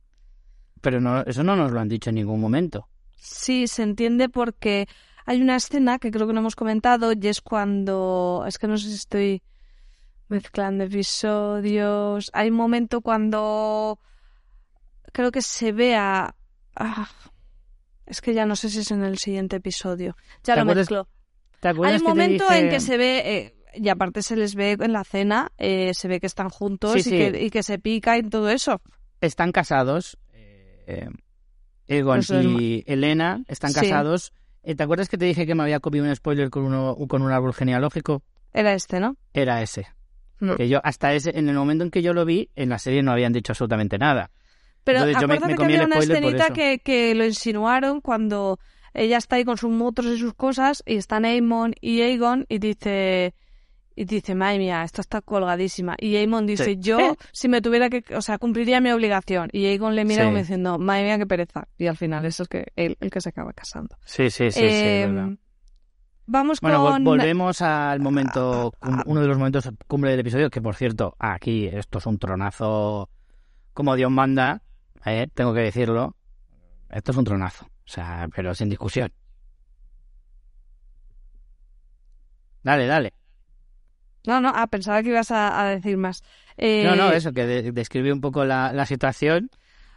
Speaker 2: pero no eso no nos lo han dicho en ningún momento.
Speaker 1: Sí, se entiende porque hay una escena que creo que no hemos comentado y es cuando, es que no sé si estoy Mezclan de episodios. Hay un momento cuando creo que se ve a... ah, es que ya no sé si es en el siguiente episodio. Ya
Speaker 2: ¿Te
Speaker 1: lo
Speaker 2: acuerdas-
Speaker 1: mezclo.
Speaker 2: ¿Te
Speaker 1: Hay
Speaker 2: acuerdas
Speaker 1: un
Speaker 2: que te
Speaker 1: momento
Speaker 2: dije-
Speaker 1: en que se ve, eh, y aparte se les ve en la cena, eh, se ve que están juntos
Speaker 2: Sí,
Speaker 1: y,
Speaker 2: sí.
Speaker 1: Que, y que se pica y todo eso.
Speaker 2: están casados. eh, Egon
Speaker 1: Los dos
Speaker 2: y Elena están casados. Eh, ¿Te acuerdas que te dije que me había copiado un spoiler con, uno, con un árbol genealógico?
Speaker 1: Era este, ¿no?
Speaker 2: Era ese.
Speaker 1: Mm.
Speaker 2: Que yo, hasta ese, en el momento en que yo lo vi, en la serie no habían dicho absolutamente nada.
Speaker 1: Pero
Speaker 2: Entonces yo me-
Speaker 1: acuérdate
Speaker 2: me
Speaker 1: que había una escenita que, que lo insinuaron cuando ella está ahí con sus motos y sus cosas y están Aemon y Aegon y dice y dice, madre mía, esta está colgadísima. Y Aemon dice,
Speaker 2: Sí.
Speaker 1: yo si me tuviera que, o sea, cumpliría mi obligación. Y Aegon le mira
Speaker 2: Sí.
Speaker 1: como diciendo, madre mía, qué pereza. Y al final eso es que él el que se acaba casando.
Speaker 2: Sí, sí, sí,
Speaker 1: Eh,
Speaker 2: sí, verdad.
Speaker 1: Vamos
Speaker 2: Bueno,
Speaker 1: con...
Speaker 2: volvemos al momento, cum- uno de los momentos cumbre del episodio, que por cierto, aquí esto es un tronazo como Dios manda, ¿eh? tengo que decirlo. Esto es un tronazo, o sea, pero sin discusión. Dale, dale.
Speaker 1: No, no, ah, pensaba que ibas a, a decir más. Eh,
Speaker 2: No, no, eso, que de- describe un poco la, la situación.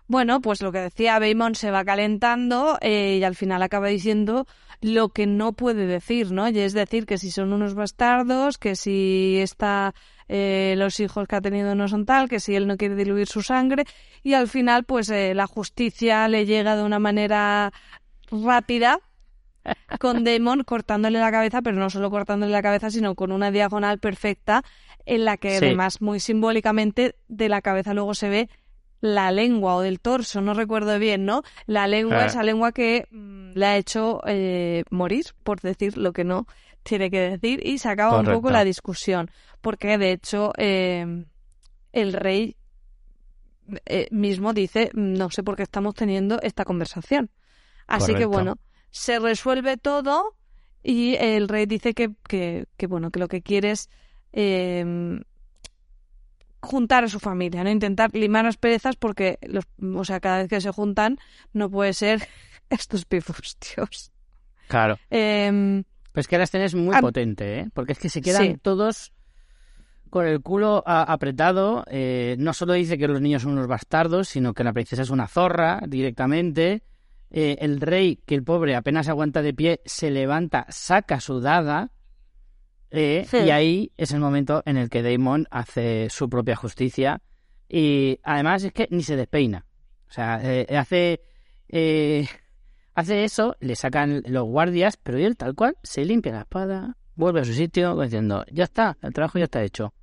Speaker 1: Bueno, pues lo que decía Baymon se va calentando eh, y al final acaba diciendo lo que no puede decir, ¿no? Y es decir, que si son unos bastardos, que si está eh, los hijos que ha tenido no son tal, que si él no quiere diluir su sangre y al final pues eh, la justicia le llega de una manera rápida con Damon cortándole la cabeza, pero no solo cortándole la cabeza, sino con una diagonal perfecta en la que
Speaker 2: Sí.
Speaker 1: además muy simbólicamente de la cabeza luego se ve la lengua o del torso, no recuerdo bien, ¿no? La lengua,
Speaker 2: Ah.
Speaker 1: esa lengua que mm, le ha hecho eh, morir, por decir lo que no tiene que decir, y se acaba un poco la discusión, porque de hecho eh, el rey eh, mismo dice, no sé por qué estamos teniendo esta conversación. Así que bueno, se resuelve todo y el rey dice que, que, que, bueno, que lo que quiere es eh, juntar a su familia, ¿no? Intentar limar las perezas porque, los, o sea, cada vez que se juntan no puede ser estos pifos, Dios.
Speaker 2: Claro.
Speaker 1: Em,
Speaker 2: Pero es que la escena es muy
Speaker 1: Ah,
Speaker 2: potente, ¿eh? Porque es que se quedan
Speaker 1: sí.
Speaker 2: todos con el culo apretado. eh, no solo dice que los niños son unos bastardos, sino que la princesa es una zorra directamente. Eh, el rey, que el pobre apenas aguanta de pie, se levanta, saca su daga. eh,
Speaker 1: Sí.
Speaker 2: Y ahí es el momento en el que Damon hace su propia justicia. Y además es que ni se despeina. O sea, hace. eh, hace eso, le sacan los guardias, pero él tal cual se limpia la espada, vuelve a su sitio diciendo, ya está, el trabajo ya está hecho.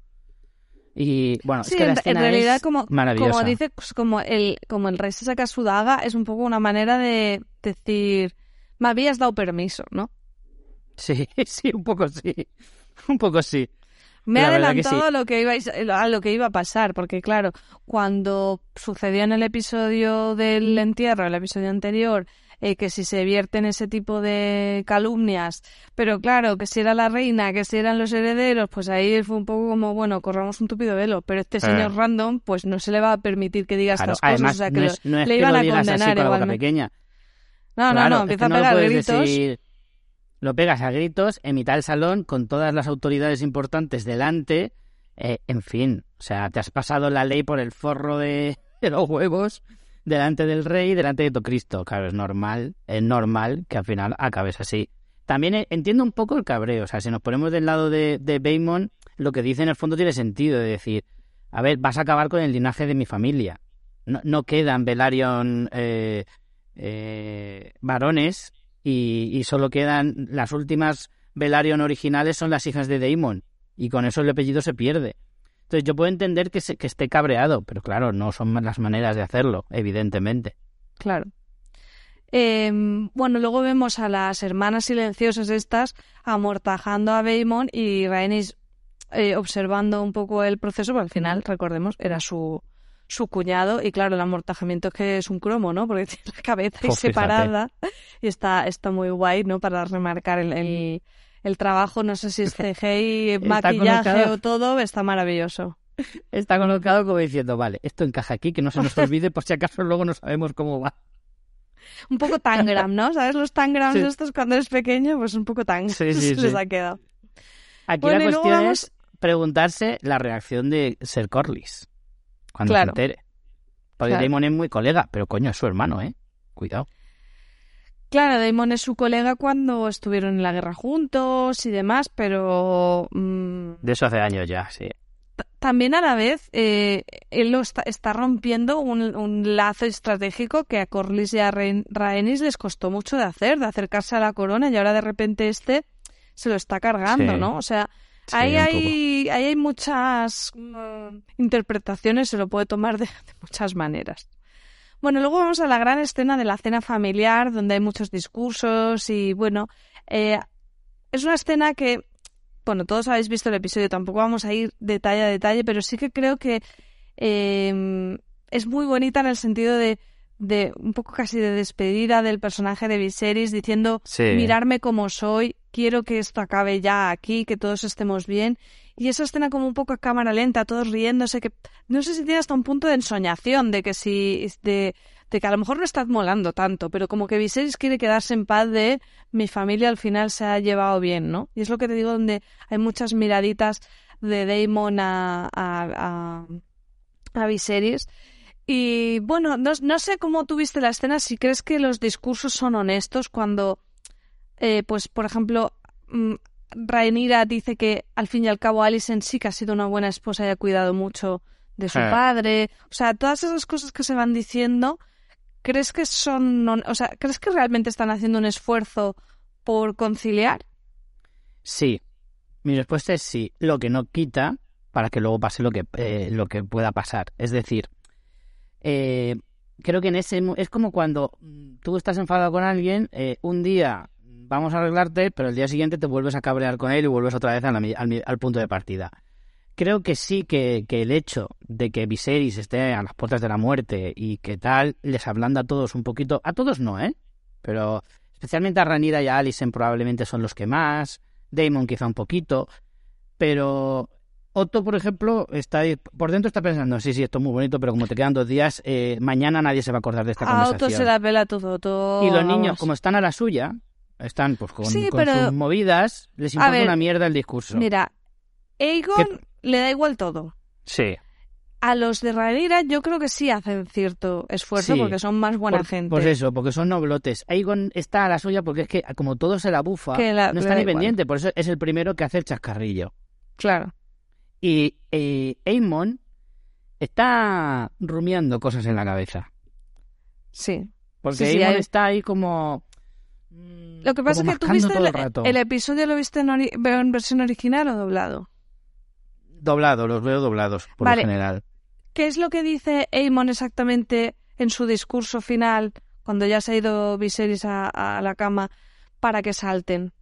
Speaker 2: Y bueno,
Speaker 1: sí,
Speaker 2: es que la
Speaker 1: en, en
Speaker 2: escena
Speaker 1: realidad,
Speaker 2: es
Speaker 1: como, como dice, pues, como el, como el rey se saca su daga, es un poco una manera de decir, me habías dado permiso, ¿no?
Speaker 2: Sí, sí, un poco sí. Un poco sí.
Speaker 1: Me
Speaker 2: La
Speaker 1: ha adelantado
Speaker 2: sí.
Speaker 1: a lo que iba a lo que iba a pasar, porque claro, cuando sucedió en el episodio del entierro, el episodio anterior, eh, que si se vierten ese tipo de calumnias, pero claro, que si era la reina, que si eran los herederos, pues ahí fue un poco como, bueno, corramos un tupido velo, pero este señor random, pues no se le va a permitir que diga
Speaker 2: Claro,
Speaker 1: estas cosas, o sea que
Speaker 2: no es, no es
Speaker 1: le
Speaker 2: que
Speaker 1: iban
Speaker 2: lo
Speaker 1: a condenar igualmente.
Speaker 2: pequeña.
Speaker 1: No,
Speaker 2: Claro,
Speaker 1: no, no,
Speaker 2: es
Speaker 1: empieza
Speaker 2: que
Speaker 1: a pegar gritos.
Speaker 2: decir- lo pegas a gritos en mitad del salón con todas las autoridades importantes delante. eh, en fin, o sea, te has pasado la ley por el forro de, de los huevos delante del rey, delante de tu Cristo. Claro, es normal, es normal que al final acabes así. También eh, entiendo un poco el cabreo, o sea, si nos ponemos del lado de, de Baemon, lo que dice en el fondo tiene sentido, de decir, a ver, vas a acabar con el linaje de mi familia. No, no quedan Velaryon eh, eh, varones y, y solo quedan las últimas Velaryon originales son las hijas de Daemon y con eso el apellido se pierde. Entonces yo puedo entender que, se- que esté cabreado, pero claro, no son las maneras de hacerlo, evidentemente.
Speaker 1: Claro. Eh, bueno, luego vemos a las hermanas silenciosas estas amortajando a Baemon y Rhaenys eh, observando un poco el proceso, pero al final, recordemos, era su, su cuñado y claro, el amortajamiento es que es un cromo, ¿no? Porque tiene la cabeza
Speaker 2: Oh, fíjate.
Speaker 1: separada y está, está muy guay, ¿no? Para remarcar el, el, el trabajo, no sé si es CGI, maquillaje
Speaker 2: colocado.
Speaker 1: o todo, está maravilloso.
Speaker 2: Está colocado como diciendo, vale, esto encaja aquí, que no se nos olvide por si acaso luego no sabemos cómo va.
Speaker 1: Un poco tangram, ¿no? ¿Sabes los tangrams
Speaker 2: Sí.
Speaker 1: estos cuando eres pequeño? Pues un poco tangram
Speaker 2: Sí,
Speaker 1: les ha quedado.
Speaker 2: Aquí
Speaker 1: Bueno,
Speaker 2: la cuestión
Speaker 1: vamos-
Speaker 2: es preguntarse la reacción de Ser Corlys cuando
Speaker 1: Claro.
Speaker 2: se entere. Porque
Speaker 1: Claro.
Speaker 2: Damon es muy colega, pero coño, es su hermano, ¿eh? Cuidado.
Speaker 1: Claro, Damon es su colega cuando estuvieron en la guerra juntos y demás, pero mm,
Speaker 2: De eso hace años ya, sí.
Speaker 1: también a la vez eh, él lo está, está rompiendo un, un lazo estratégico que a Corlys y a Rhaen- Rhaenys les costó mucho de hacer, de acercarse a la corona y ahora de repente este se lo está cargando,
Speaker 2: Sí.
Speaker 1: ¿no? O sea,
Speaker 2: Sí,
Speaker 1: ahí, hay, ahí hay muchas mm, interpretaciones, se lo puede tomar de, de muchas maneras. Bueno, luego vamos a la gran escena de la cena familiar, donde hay muchos discursos y bueno, eh, es una escena que, bueno, todos habéis visto el episodio, tampoco vamos a ir detalle a detalle, pero sí que creo que eh, es muy bonita en el sentido de, de un poco casi de despedida del personaje de Viserys, diciendo,
Speaker 2: Sí.
Speaker 1: mirarme como soy, quiero que esto acabe ya aquí, que todos estemos bien. Y esa escena como un poco a cámara lenta, todos riéndose, que no sé si tiene hasta un punto de ensoñación, de que si, de, de que a lo mejor no está molando tanto, pero como que Viserys quiere quedarse en paz de mi familia al final se ha llevado bien, ¿no? Y es lo que te digo, donde hay muchas miraditas de Daemon a, a, a, a Viserys. Y bueno, no, no sé cómo tuviste la escena, si crees que los discursos son honestos cuando, eh, pues, por ejemplo, mm, Rhaenyra dice que al fin y al cabo Alicent sí que ha sido una buena esposa y ha cuidado mucho de su
Speaker 2: Eh.
Speaker 1: padre. O sea, todas esas cosas que se van diciendo, ¿crees que son, o sea, crees que realmente están haciendo un esfuerzo por conciliar?
Speaker 2: Sí. Mi respuesta es sí. Lo que no quita para que luego pase lo que, eh, lo que pueda pasar. Es decir, eh, creo que en ese es como cuando mm, tú estás enfadado con alguien, un día vamos a arreglarte, pero el día siguiente te vuelves a cabrear con él y vuelves otra vez al, punto de partida. Creo que sí que, que el hecho de que Viserys esté a las puertas de la muerte y que tal les ablanda a todos un poquito, a todos no, ¿eh? Pero especialmente a Ranira y a Alicent probablemente son los que más, Damon quizá un poquito, pero Otto, por ejemplo, está ahí- por dentro está pensando, sí, sí, esto es muy bonito, pero como te quedan dos días, eh, mañana nadie se va a acordar de esta
Speaker 1: A Otto
Speaker 2: conversación.
Speaker 1: se la pela todo, todo.
Speaker 2: Y los niños,
Speaker 1: vamos.
Speaker 2: como están a la suya, están pues con,
Speaker 1: Sí,
Speaker 2: con
Speaker 1: pero-
Speaker 2: sus movidas, les importa
Speaker 1: ver,
Speaker 2: una mierda el discurso.
Speaker 1: Mira, Aegon le da igual todo.
Speaker 2: Sí.
Speaker 1: A los de Rhaenyra yo creo que sí hacen cierto esfuerzo
Speaker 2: Sí.
Speaker 1: porque son más buena
Speaker 2: Por-
Speaker 1: gente.
Speaker 2: Pues eso, porque son noblotes. Aegon está a la suya porque es que como todo se la bufa,
Speaker 1: la-
Speaker 2: no está ni pendiente, por eso es el primero que hace el chascarrillo.
Speaker 1: Claro.
Speaker 2: Y eh, Aemon está rumiando cosas en la cabeza.
Speaker 1: Sí.
Speaker 2: Porque
Speaker 1: Sí, sí,
Speaker 2: Aemon
Speaker 1: hay-
Speaker 2: está ahí como... mm,
Speaker 1: Lo que pasa es que tú viste el,
Speaker 2: el rato.
Speaker 1: el episodio lo viste en, ori- en versión original o doblado.
Speaker 2: Doblado, los veo doblados, por
Speaker 1: Vale.
Speaker 2: lo general.
Speaker 1: ¿Qué es lo que dice Aemon exactamente en su discurso final cuando ya se ha ido Viserys a, a la cama para que salten?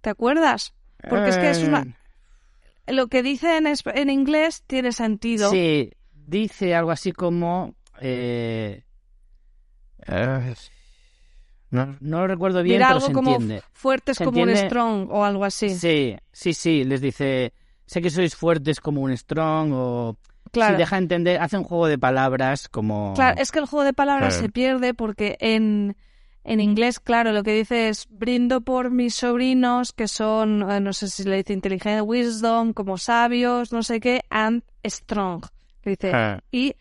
Speaker 1: ¿Te acuerdas? Porque es que es una...
Speaker 2: Eh,
Speaker 1: Lo que dice en, en inglés tiene sentido.
Speaker 2: Sí, dice algo así como... eh, eh, no, no lo recuerdo bien,
Speaker 1: Dirá
Speaker 2: pero
Speaker 1: algo
Speaker 2: se
Speaker 1: como
Speaker 2: entiende.
Speaker 1: fuertes
Speaker 2: ¿Se
Speaker 1: como un strong o algo así.
Speaker 2: Sí, sí, sí, les dice... Sé que sois fuertes como un strong o...
Speaker 1: claro.
Speaker 2: Sí, deja entender, hace un juego de palabras como...
Speaker 1: Claro, es que el juego de palabras se pierde porque en, en inglés, claro, lo que dice es brindo por mis sobrinos que son, eh, no sé si le dice inteligente, wisdom, como sabios, no sé qué, and strong. Dice.
Speaker 2: Ah.
Speaker 1: Y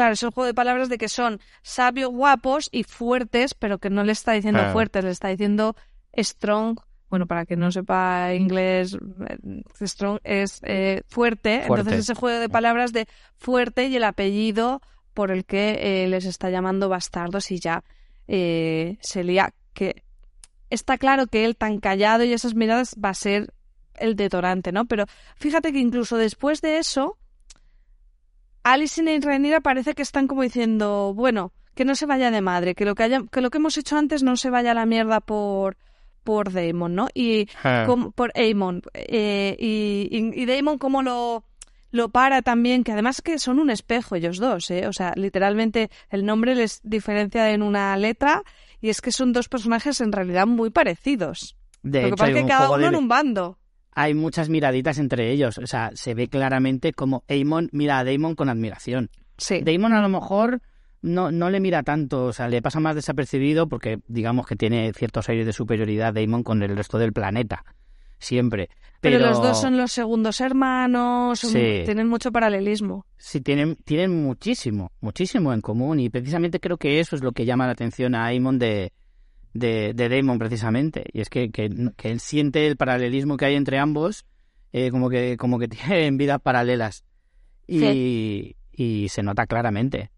Speaker 1: claro, es el juego de palabras de que son sabios, guapos y fuertes, pero que no le está diciendo
Speaker 2: Ah.
Speaker 1: fuertes, le está diciendo strong. Bueno, para que no sepa inglés, eh, strong es eh, fuerte.
Speaker 2: Fuerte.
Speaker 1: Entonces ese juego de palabras de fuerte y el apellido por el que eh, les está llamando bastardos y ya eh, se lía. Que está claro que él tan callado y esas miradas va a ser el detonante, ¿no? Pero fíjate que incluso después de eso, Alice y Rhaenyra parece que están como diciendo, bueno, que no se vaya de madre, que lo que haya, que lo que hemos hecho antes no se vaya a la mierda por por Daemon, ¿no? Y
Speaker 2: Ah.
Speaker 1: como- por Aemon eh, y, y, y Daemon cómo lo lo para también, que además que son un espejo ellos dos, ¿eh? O sea, literalmente el nombre les diferencia en una letra y es que son dos personajes en realidad muy parecidos.
Speaker 2: De
Speaker 1: lo que pasa es que cada uno
Speaker 2: de-
Speaker 1: en un bando.
Speaker 2: Hay muchas miraditas entre ellos. O sea, se ve claramente como Aemon mira a Daemon con admiración.
Speaker 1: Sí.
Speaker 2: Daemon a lo mejor no, no le mira tanto, o sea, le pasa más desapercibido porque digamos que tiene ciertos aires de superioridad Daemon con el resto del planeta. siempre.
Speaker 1: Pero,
Speaker 2: Pero,
Speaker 1: los dos son los segundos hermanos, son-
Speaker 2: Sí.
Speaker 1: tienen mucho paralelismo.
Speaker 2: Sí, tienen, tienen muchísimo, muchísimo en común y precisamente creo que eso es lo que llama la atención a Aemon de, de, de Damon precisamente. Y es que, que, que él siente el paralelismo que hay entre ambos eh, como, que, como que tienen vidas paralelas. Y, y se nota claramente.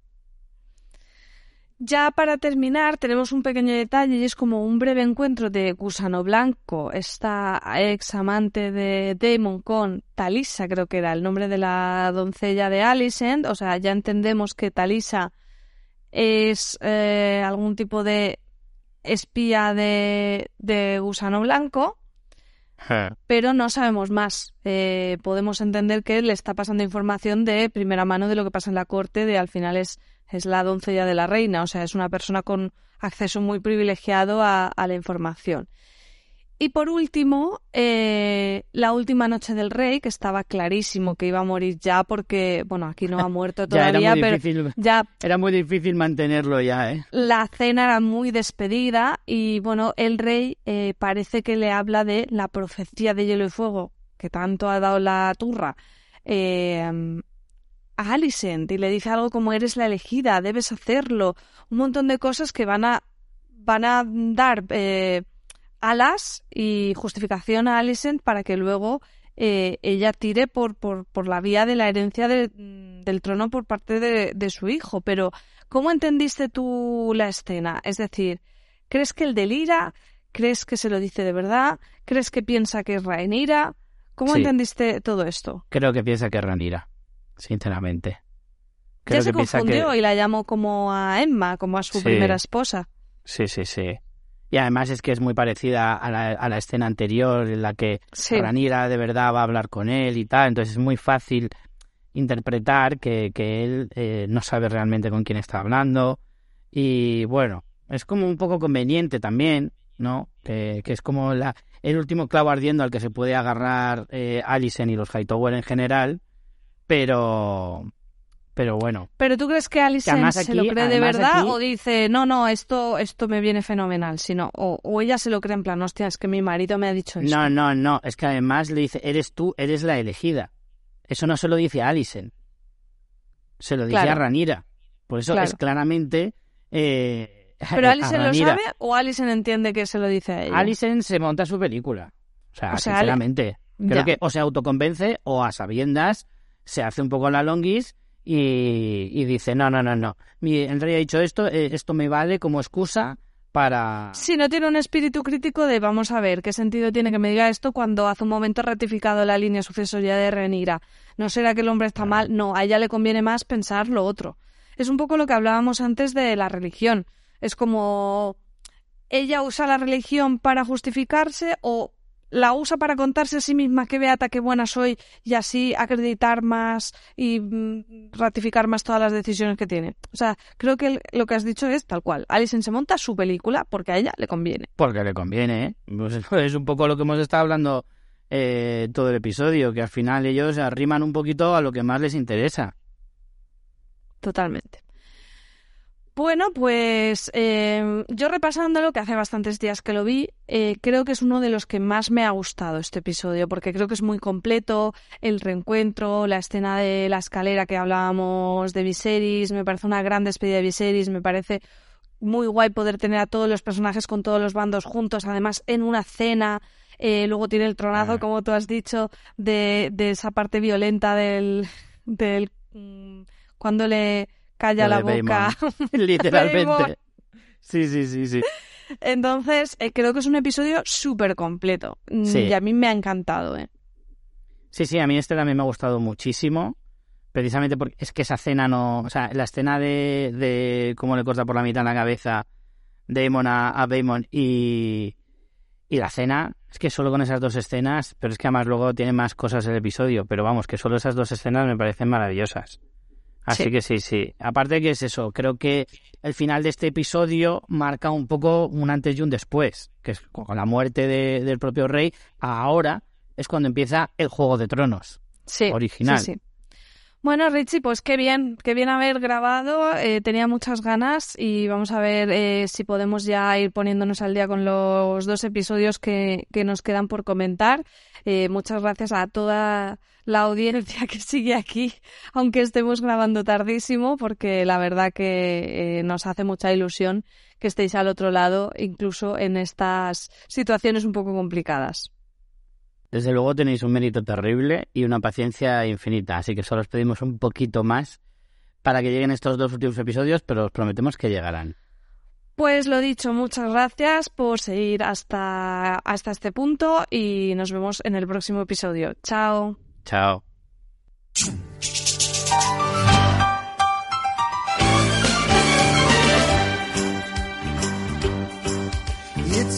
Speaker 1: Ya para terminar, tenemos un pequeño detalle y es como un breve encuentro de Gusano Blanco, esta ex amante de Damon con Talisa, creo que era el nombre de la doncella de Alicent. O sea, ya entendemos que Talisa es eh, algún tipo de espía de, de Gusano Blanco, pero no sabemos más. Eh, podemos entender que le está pasando información de primera mano de lo que pasa en la corte, de al final es, es la doncella de la reina, o sea, es una persona con acceso muy privilegiado a, a la información. Y por último, eh, la última noche del rey, que estaba clarísimo que iba a morir ya porque, bueno, aquí no ha muerto
Speaker 2: Ya era
Speaker 1: todavía, pero ya
Speaker 2: era muy difícil mantenerlo ya, ¿eh?
Speaker 1: la cena era muy despedida y bueno, el rey eh, parece que le habla de la profecía de hielo y fuego que tanto ha dado la turra eh, a Alicent y le dice algo como eres la elegida, debes hacerlo, un montón de cosas que van a van a dar eh, alas y justificación a Alicent para que luego eh, ella tire por, por, por la vía de la herencia de- del trono por parte de, de su hijo. Pero, ¿cómo entendiste tú la escena? Es decir, ¿crees que él delira? ¿Crees que se lo dice de verdad? ¿Crees que piensa que es Rhaenyra? ¿Cómo
Speaker 2: Sí.
Speaker 1: entendiste todo esto?
Speaker 2: Creo que piensa que es Ranira, sinceramente.
Speaker 1: ya
Speaker 2: Creo
Speaker 1: se
Speaker 2: que
Speaker 1: confundió
Speaker 2: que...
Speaker 1: y la llamó como a Emma, como a su
Speaker 2: Sí.
Speaker 1: primera esposa.
Speaker 2: Sí, sí, sí. Y además es que es muy parecida a la, a la escena anterior en la que
Speaker 1: Sí.
Speaker 2: Ranira de verdad va a hablar con él y tal. Entonces es muy fácil interpretar que, que él eh, no sabe realmente con quién está hablando. Y bueno, es como un poco conveniente también, ¿no? Que, que es como la, el último clavo ardiendo al que se puede agarrar eh, y los Hightower en general. Pero, pero bueno,
Speaker 1: Pero tú crees que
Speaker 2: además
Speaker 1: se lo cree de verdad
Speaker 2: aquí-
Speaker 1: o dice, no, no, esto, esto me viene fenomenal, sino, o, o ella se lo cree en plan, hostia, es que mi marido me ha dicho esto.
Speaker 2: No, no, no. Es que además le dice, eres tú, eres la elegida. Eso no se lo dice a Alicent. Se lo dice
Speaker 1: Claro.
Speaker 2: a Ranira. Por eso
Speaker 1: Claro.
Speaker 2: es claramente... Eh,
Speaker 1: Pero
Speaker 2: a
Speaker 1: Alicent lo sabe o Alicent entiende que se lo dice a ella.
Speaker 2: Alicent se monta su película. O sea,
Speaker 1: O sea,
Speaker 2: sinceramente. Creo
Speaker 1: Ya.
Speaker 2: que o se autoconvence o a sabiendas se hace un poco la longuis y, y dice, no, no, no, no. Mi, el rey ha dicho esto, eh, esto me vale como excusa para...
Speaker 1: Si no tiene un espíritu crítico de vamos a ver qué sentido tiene que me diga esto cuando hace un momento ha ratificado la línea sucesoria de Renira. ¿No será que el hombre está mal? No, a ella le conviene más pensar lo otro. Es un poco lo que hablábamos antes de la religión. Es como ella usa la religión para justificarse o la usa para contarse a sí misma qué beata, qué buena soy y así acreditar más y mm, ratificar más todas las decisiones que tiene. O sea, creo que lo que has dicho es tal cual. Alison se monta su película porque a ella le conviene.
Speaker 2: Porque le conviene, ¿eh? Pues es un poco lo que hemos estado hablando eh, todo el episodio, que al final ellos arriman un poquito a lo que más les interesa.
Speaker 1: Totalmente. Bueno, pues eh, yo repasándolo, que hace bastantes días que lo vi, eh, creo que es uno de los que más me ha gustado este episodio, porque creo que es muy completo, el reencuentro, la escena de la escalera que hablábamos de Viserys, me parece una gran despedida de Viserys, me parece muy guay poder tener a todos los personajes con todos los bandos juntos, además en una cena, eh, luego tiene el tronazo,
Speaker 2: Ah.
Speaker 1: como tú has dicho, de, de esa parte violenta del, del mm, cuando le calla la boca.
Speaker 2: Literalmente. Sí, sí, sí, sí.
Speaker 1: Entonces, eh, creo que es un episodio súper completo. Mm,
Speaker 2: Sí.
Speaker 1: Y a mí me ha encantado, ¿eh?
Speaker 2: Sí, sí, a mí este también me ha gustado muchísimo. Precisamente porque es que esa escena no. O sea, la escena de, de cómo le corta por la mitad la cabeza Damon a, a Damon y, y la cena. Es que solo con esas dos escenas, pero es que además luego tiene más cosas el episodio. Pero vamos, que solo esas dos escenas me parecen maravillosas. Así
Speaker 1: Sí.
Speaker 2: que sí, sí. Aparte que es eso, creo que el final de este episodio marca un poco un antes y un después, que es con la muerte de- del propio rey. Ahora es cuando empieza el Juego de Tronos
Speaker 1: Sí.
Speaker 2: original.
Speaker 1: sí, sí. Bueno, Richie, pues qué bien, qué bien haber grabado. Eh, tenía muchas ganas y vamos a ver eh, si podemos ya ir poniéndonos al día con los dos episodios que, que nos quedan por comentar. Eh, muchas gracias a toda la audiencia que sigue aquí, aunque estemos grabando tardísimo, porque la verdad que nos hace mucha ilusión que estéis al otro lado, incluso en estas situaciones un poco complicadas.
Speaker 2: Desde luego tenéis un mérito terrible y una paciencia infinita, así que solo os pedimos un poquito más para que lleguen estos dos últimos episodios, pero os prometemos que llegarán.
Speaker 1: Pues lo dicho, muchas gracias por seguir hasta, hasta este punto y nos vemos en el próximo episodio. Chao.
Speaker 2: Chao.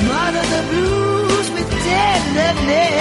Speaker 3: smother the blues with tenderness.